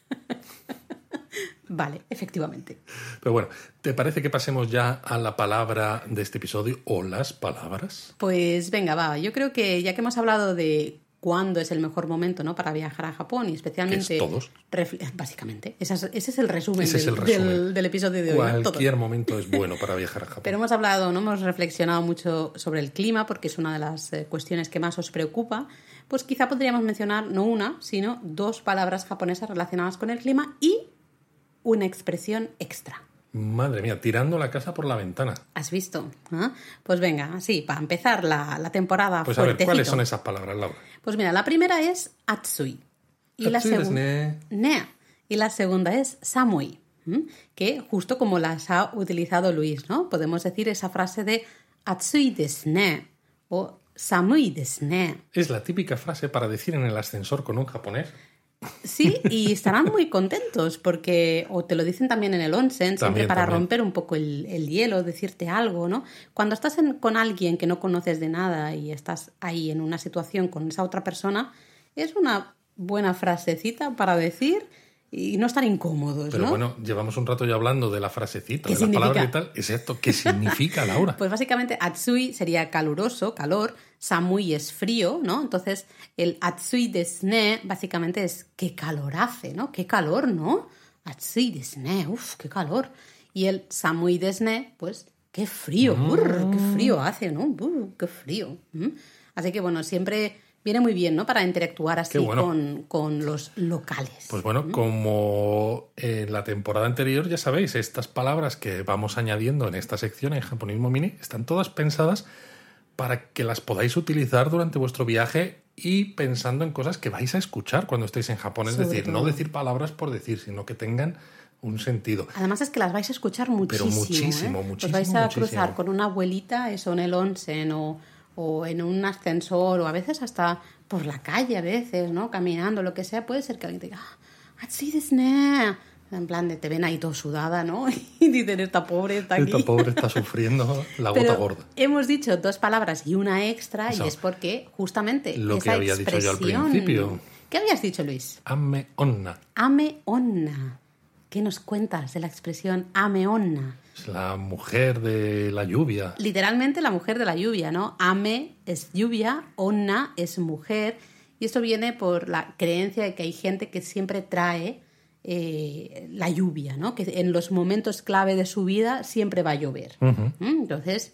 Vale, efectivamente. Pero bueno, ¿te parece que pasemos ya a la palabra de este episodio o las palabras? Pues venga, va. Yo creo que ya que hemos hablado de cuándo es el mejor momento ¿no? para viajar a Japón y especialmente... Es todos. Básicamente. Es- ese es el resumen, Ese es del, el resumen. del- del episodio de hoy. Cualquier momento es bueno para viajar a Japón. Pero hemos hablado, ¿no? Hemos reflexionado mucho sobre el clima, porque es una de las eh, cuestiones que más os preocupa. Pues quizá podríamos mencionar no una, sino dos palabras japonesas relacionadas con el clima y una expresión extra. Madre mía, tirando la casa por la ventana. ¿Has visto? ¿Ah? Pues venga, así, para empezar la, la temporada Pues a ver. ¿cuáles son esas palabras, Laura? Pues mira, la primera es Atsui. Y la Atsui segunda. desu ne. Ne. Y la segunda es Samui. ¿m? Que justo como las ha utilizado Luis, ¿no? Podemos decir esa frase de Atsui desu ne o Samui desu ne. Es la típica frase para decir en el ascensor con un japonés. Sí, y estarán muy contentos porque, o te lo dicen también en el onsen, siempre También, para también. romper un poco el, el hielo, decirte algo, ¿no? Cuando estás en- con alguien que no conoces de nada y estás ahí en una situación con esa otra persona, es una buena frasecita para decir y no estar incómodos, Pero ¿no? bueno, llevamos un rato ya hablando de la frasecita, ¿Qué de la palabra y tal. Exacto, ¿qué significa, Laura? Pues básicamente Atsui sería caluroso, calor, Samui es frío, ¿no? Entonces el Atsui desne básicamente es qué calor hace, ¿no? Qué calor, ¿no? Atsui desne, uff, qué calor. Y el Samui desne, pues qué frío, brr, qué frío hace, ¿no? Brr, qué frío. Así que bueno, siempre viene muy bien, ¿no? Para interactuar así bueno. con, con los locales. Pues bueno, como en la temporada anterior, ya sabéis, estas palabras que vamos añadiendo en esta sección en Japonismo Mini están todas pensadas para que las podáis utilizar durante vuestro viaje y pensando en cosas que vais a escuchar cuando estéis en Japón. Es Sobre decir, no decir palabras por decir, sino que tengan un sentido. Además es que las vais a escuchar muchísimo. muchísimo, ¿eh? muchísimo, vais a muchísimo. cruzar con una abuelita, eso en el onsen o, o en un ascensor o a veces hasta por la calle a veces, ¿no? Caminando, lo que sea. Puede ser que alguien te diga, "Ah. En plan, de te ven ahí todo sudada, ¿no? Y dicen, esta pobre está aquí. Esta pobre está sufriendo la gota Pero gorda. hemos dicho dos palabras y una extra Eso. y es porque justamente Lo que había dicho yo al principio. ¿Qué habías dicho, Luis? Ame onna. Ame onna. ¿Qué nos cuentas de la expresión ame onna? Es la mujer de la lluvia. literalmente la mujer de la lluvia, ¿no? Ame es lluvia, Onna es mujer. Y esto viene por la creencia de que hay gente que siempre trae eh, la lluvia, ¿no? Que en los momentos clave de su vida siempre va a llover. ¿Mm? Entonces,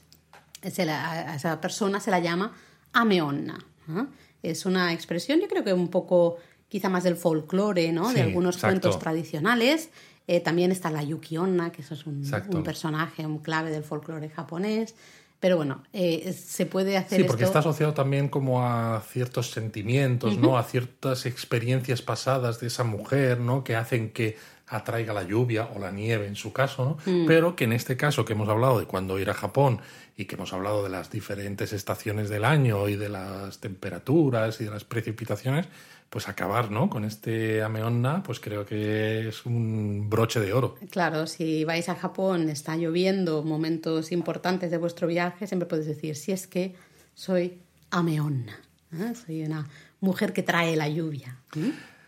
se la- a esa persona se la llama Ameonna. ¿no? Es una expresión, yo creo que un poco quizá más del folclore, ¿no? Sí, de algunos exacto. cuentos tradicionales. Eh, también está la Yuki Onna, que eso es un personaje, un clave del folclore japonés. Pero bueno, eh, se puede hacer Sí, porque esto... está asociado también como a ciertos sentimientos, ¿no? A ciertas experiencias pasadas de esa mujer, ¿no? Que hacen que atraiga la lluvia o la nieve en su caso, ¿no? Mm. Pero que en este caso que hemos hablado de cuando ir a Japón y que hemos hablado de las diferentes estaciones del año y de las temperaturas y de las precipitaciones, pues acabar, ¿no? Con este Ameonna, pues creo que es un broche de oro. Claro, si vais a Japón, está lloviendo, momentos importantes de vuestro viaje, siempre podéis decir, si es que soy ameonna, ¿eh? soy una mujer que trae la lluvia.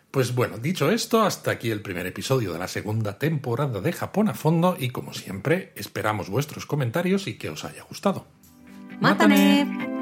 Pues bueno, dicho esto, hasta aquí el primer episodio de la segunda temporada de Japón a fondo y como siempre esperamos vuestros comentarios y que os haya gustado. ¡Mátane!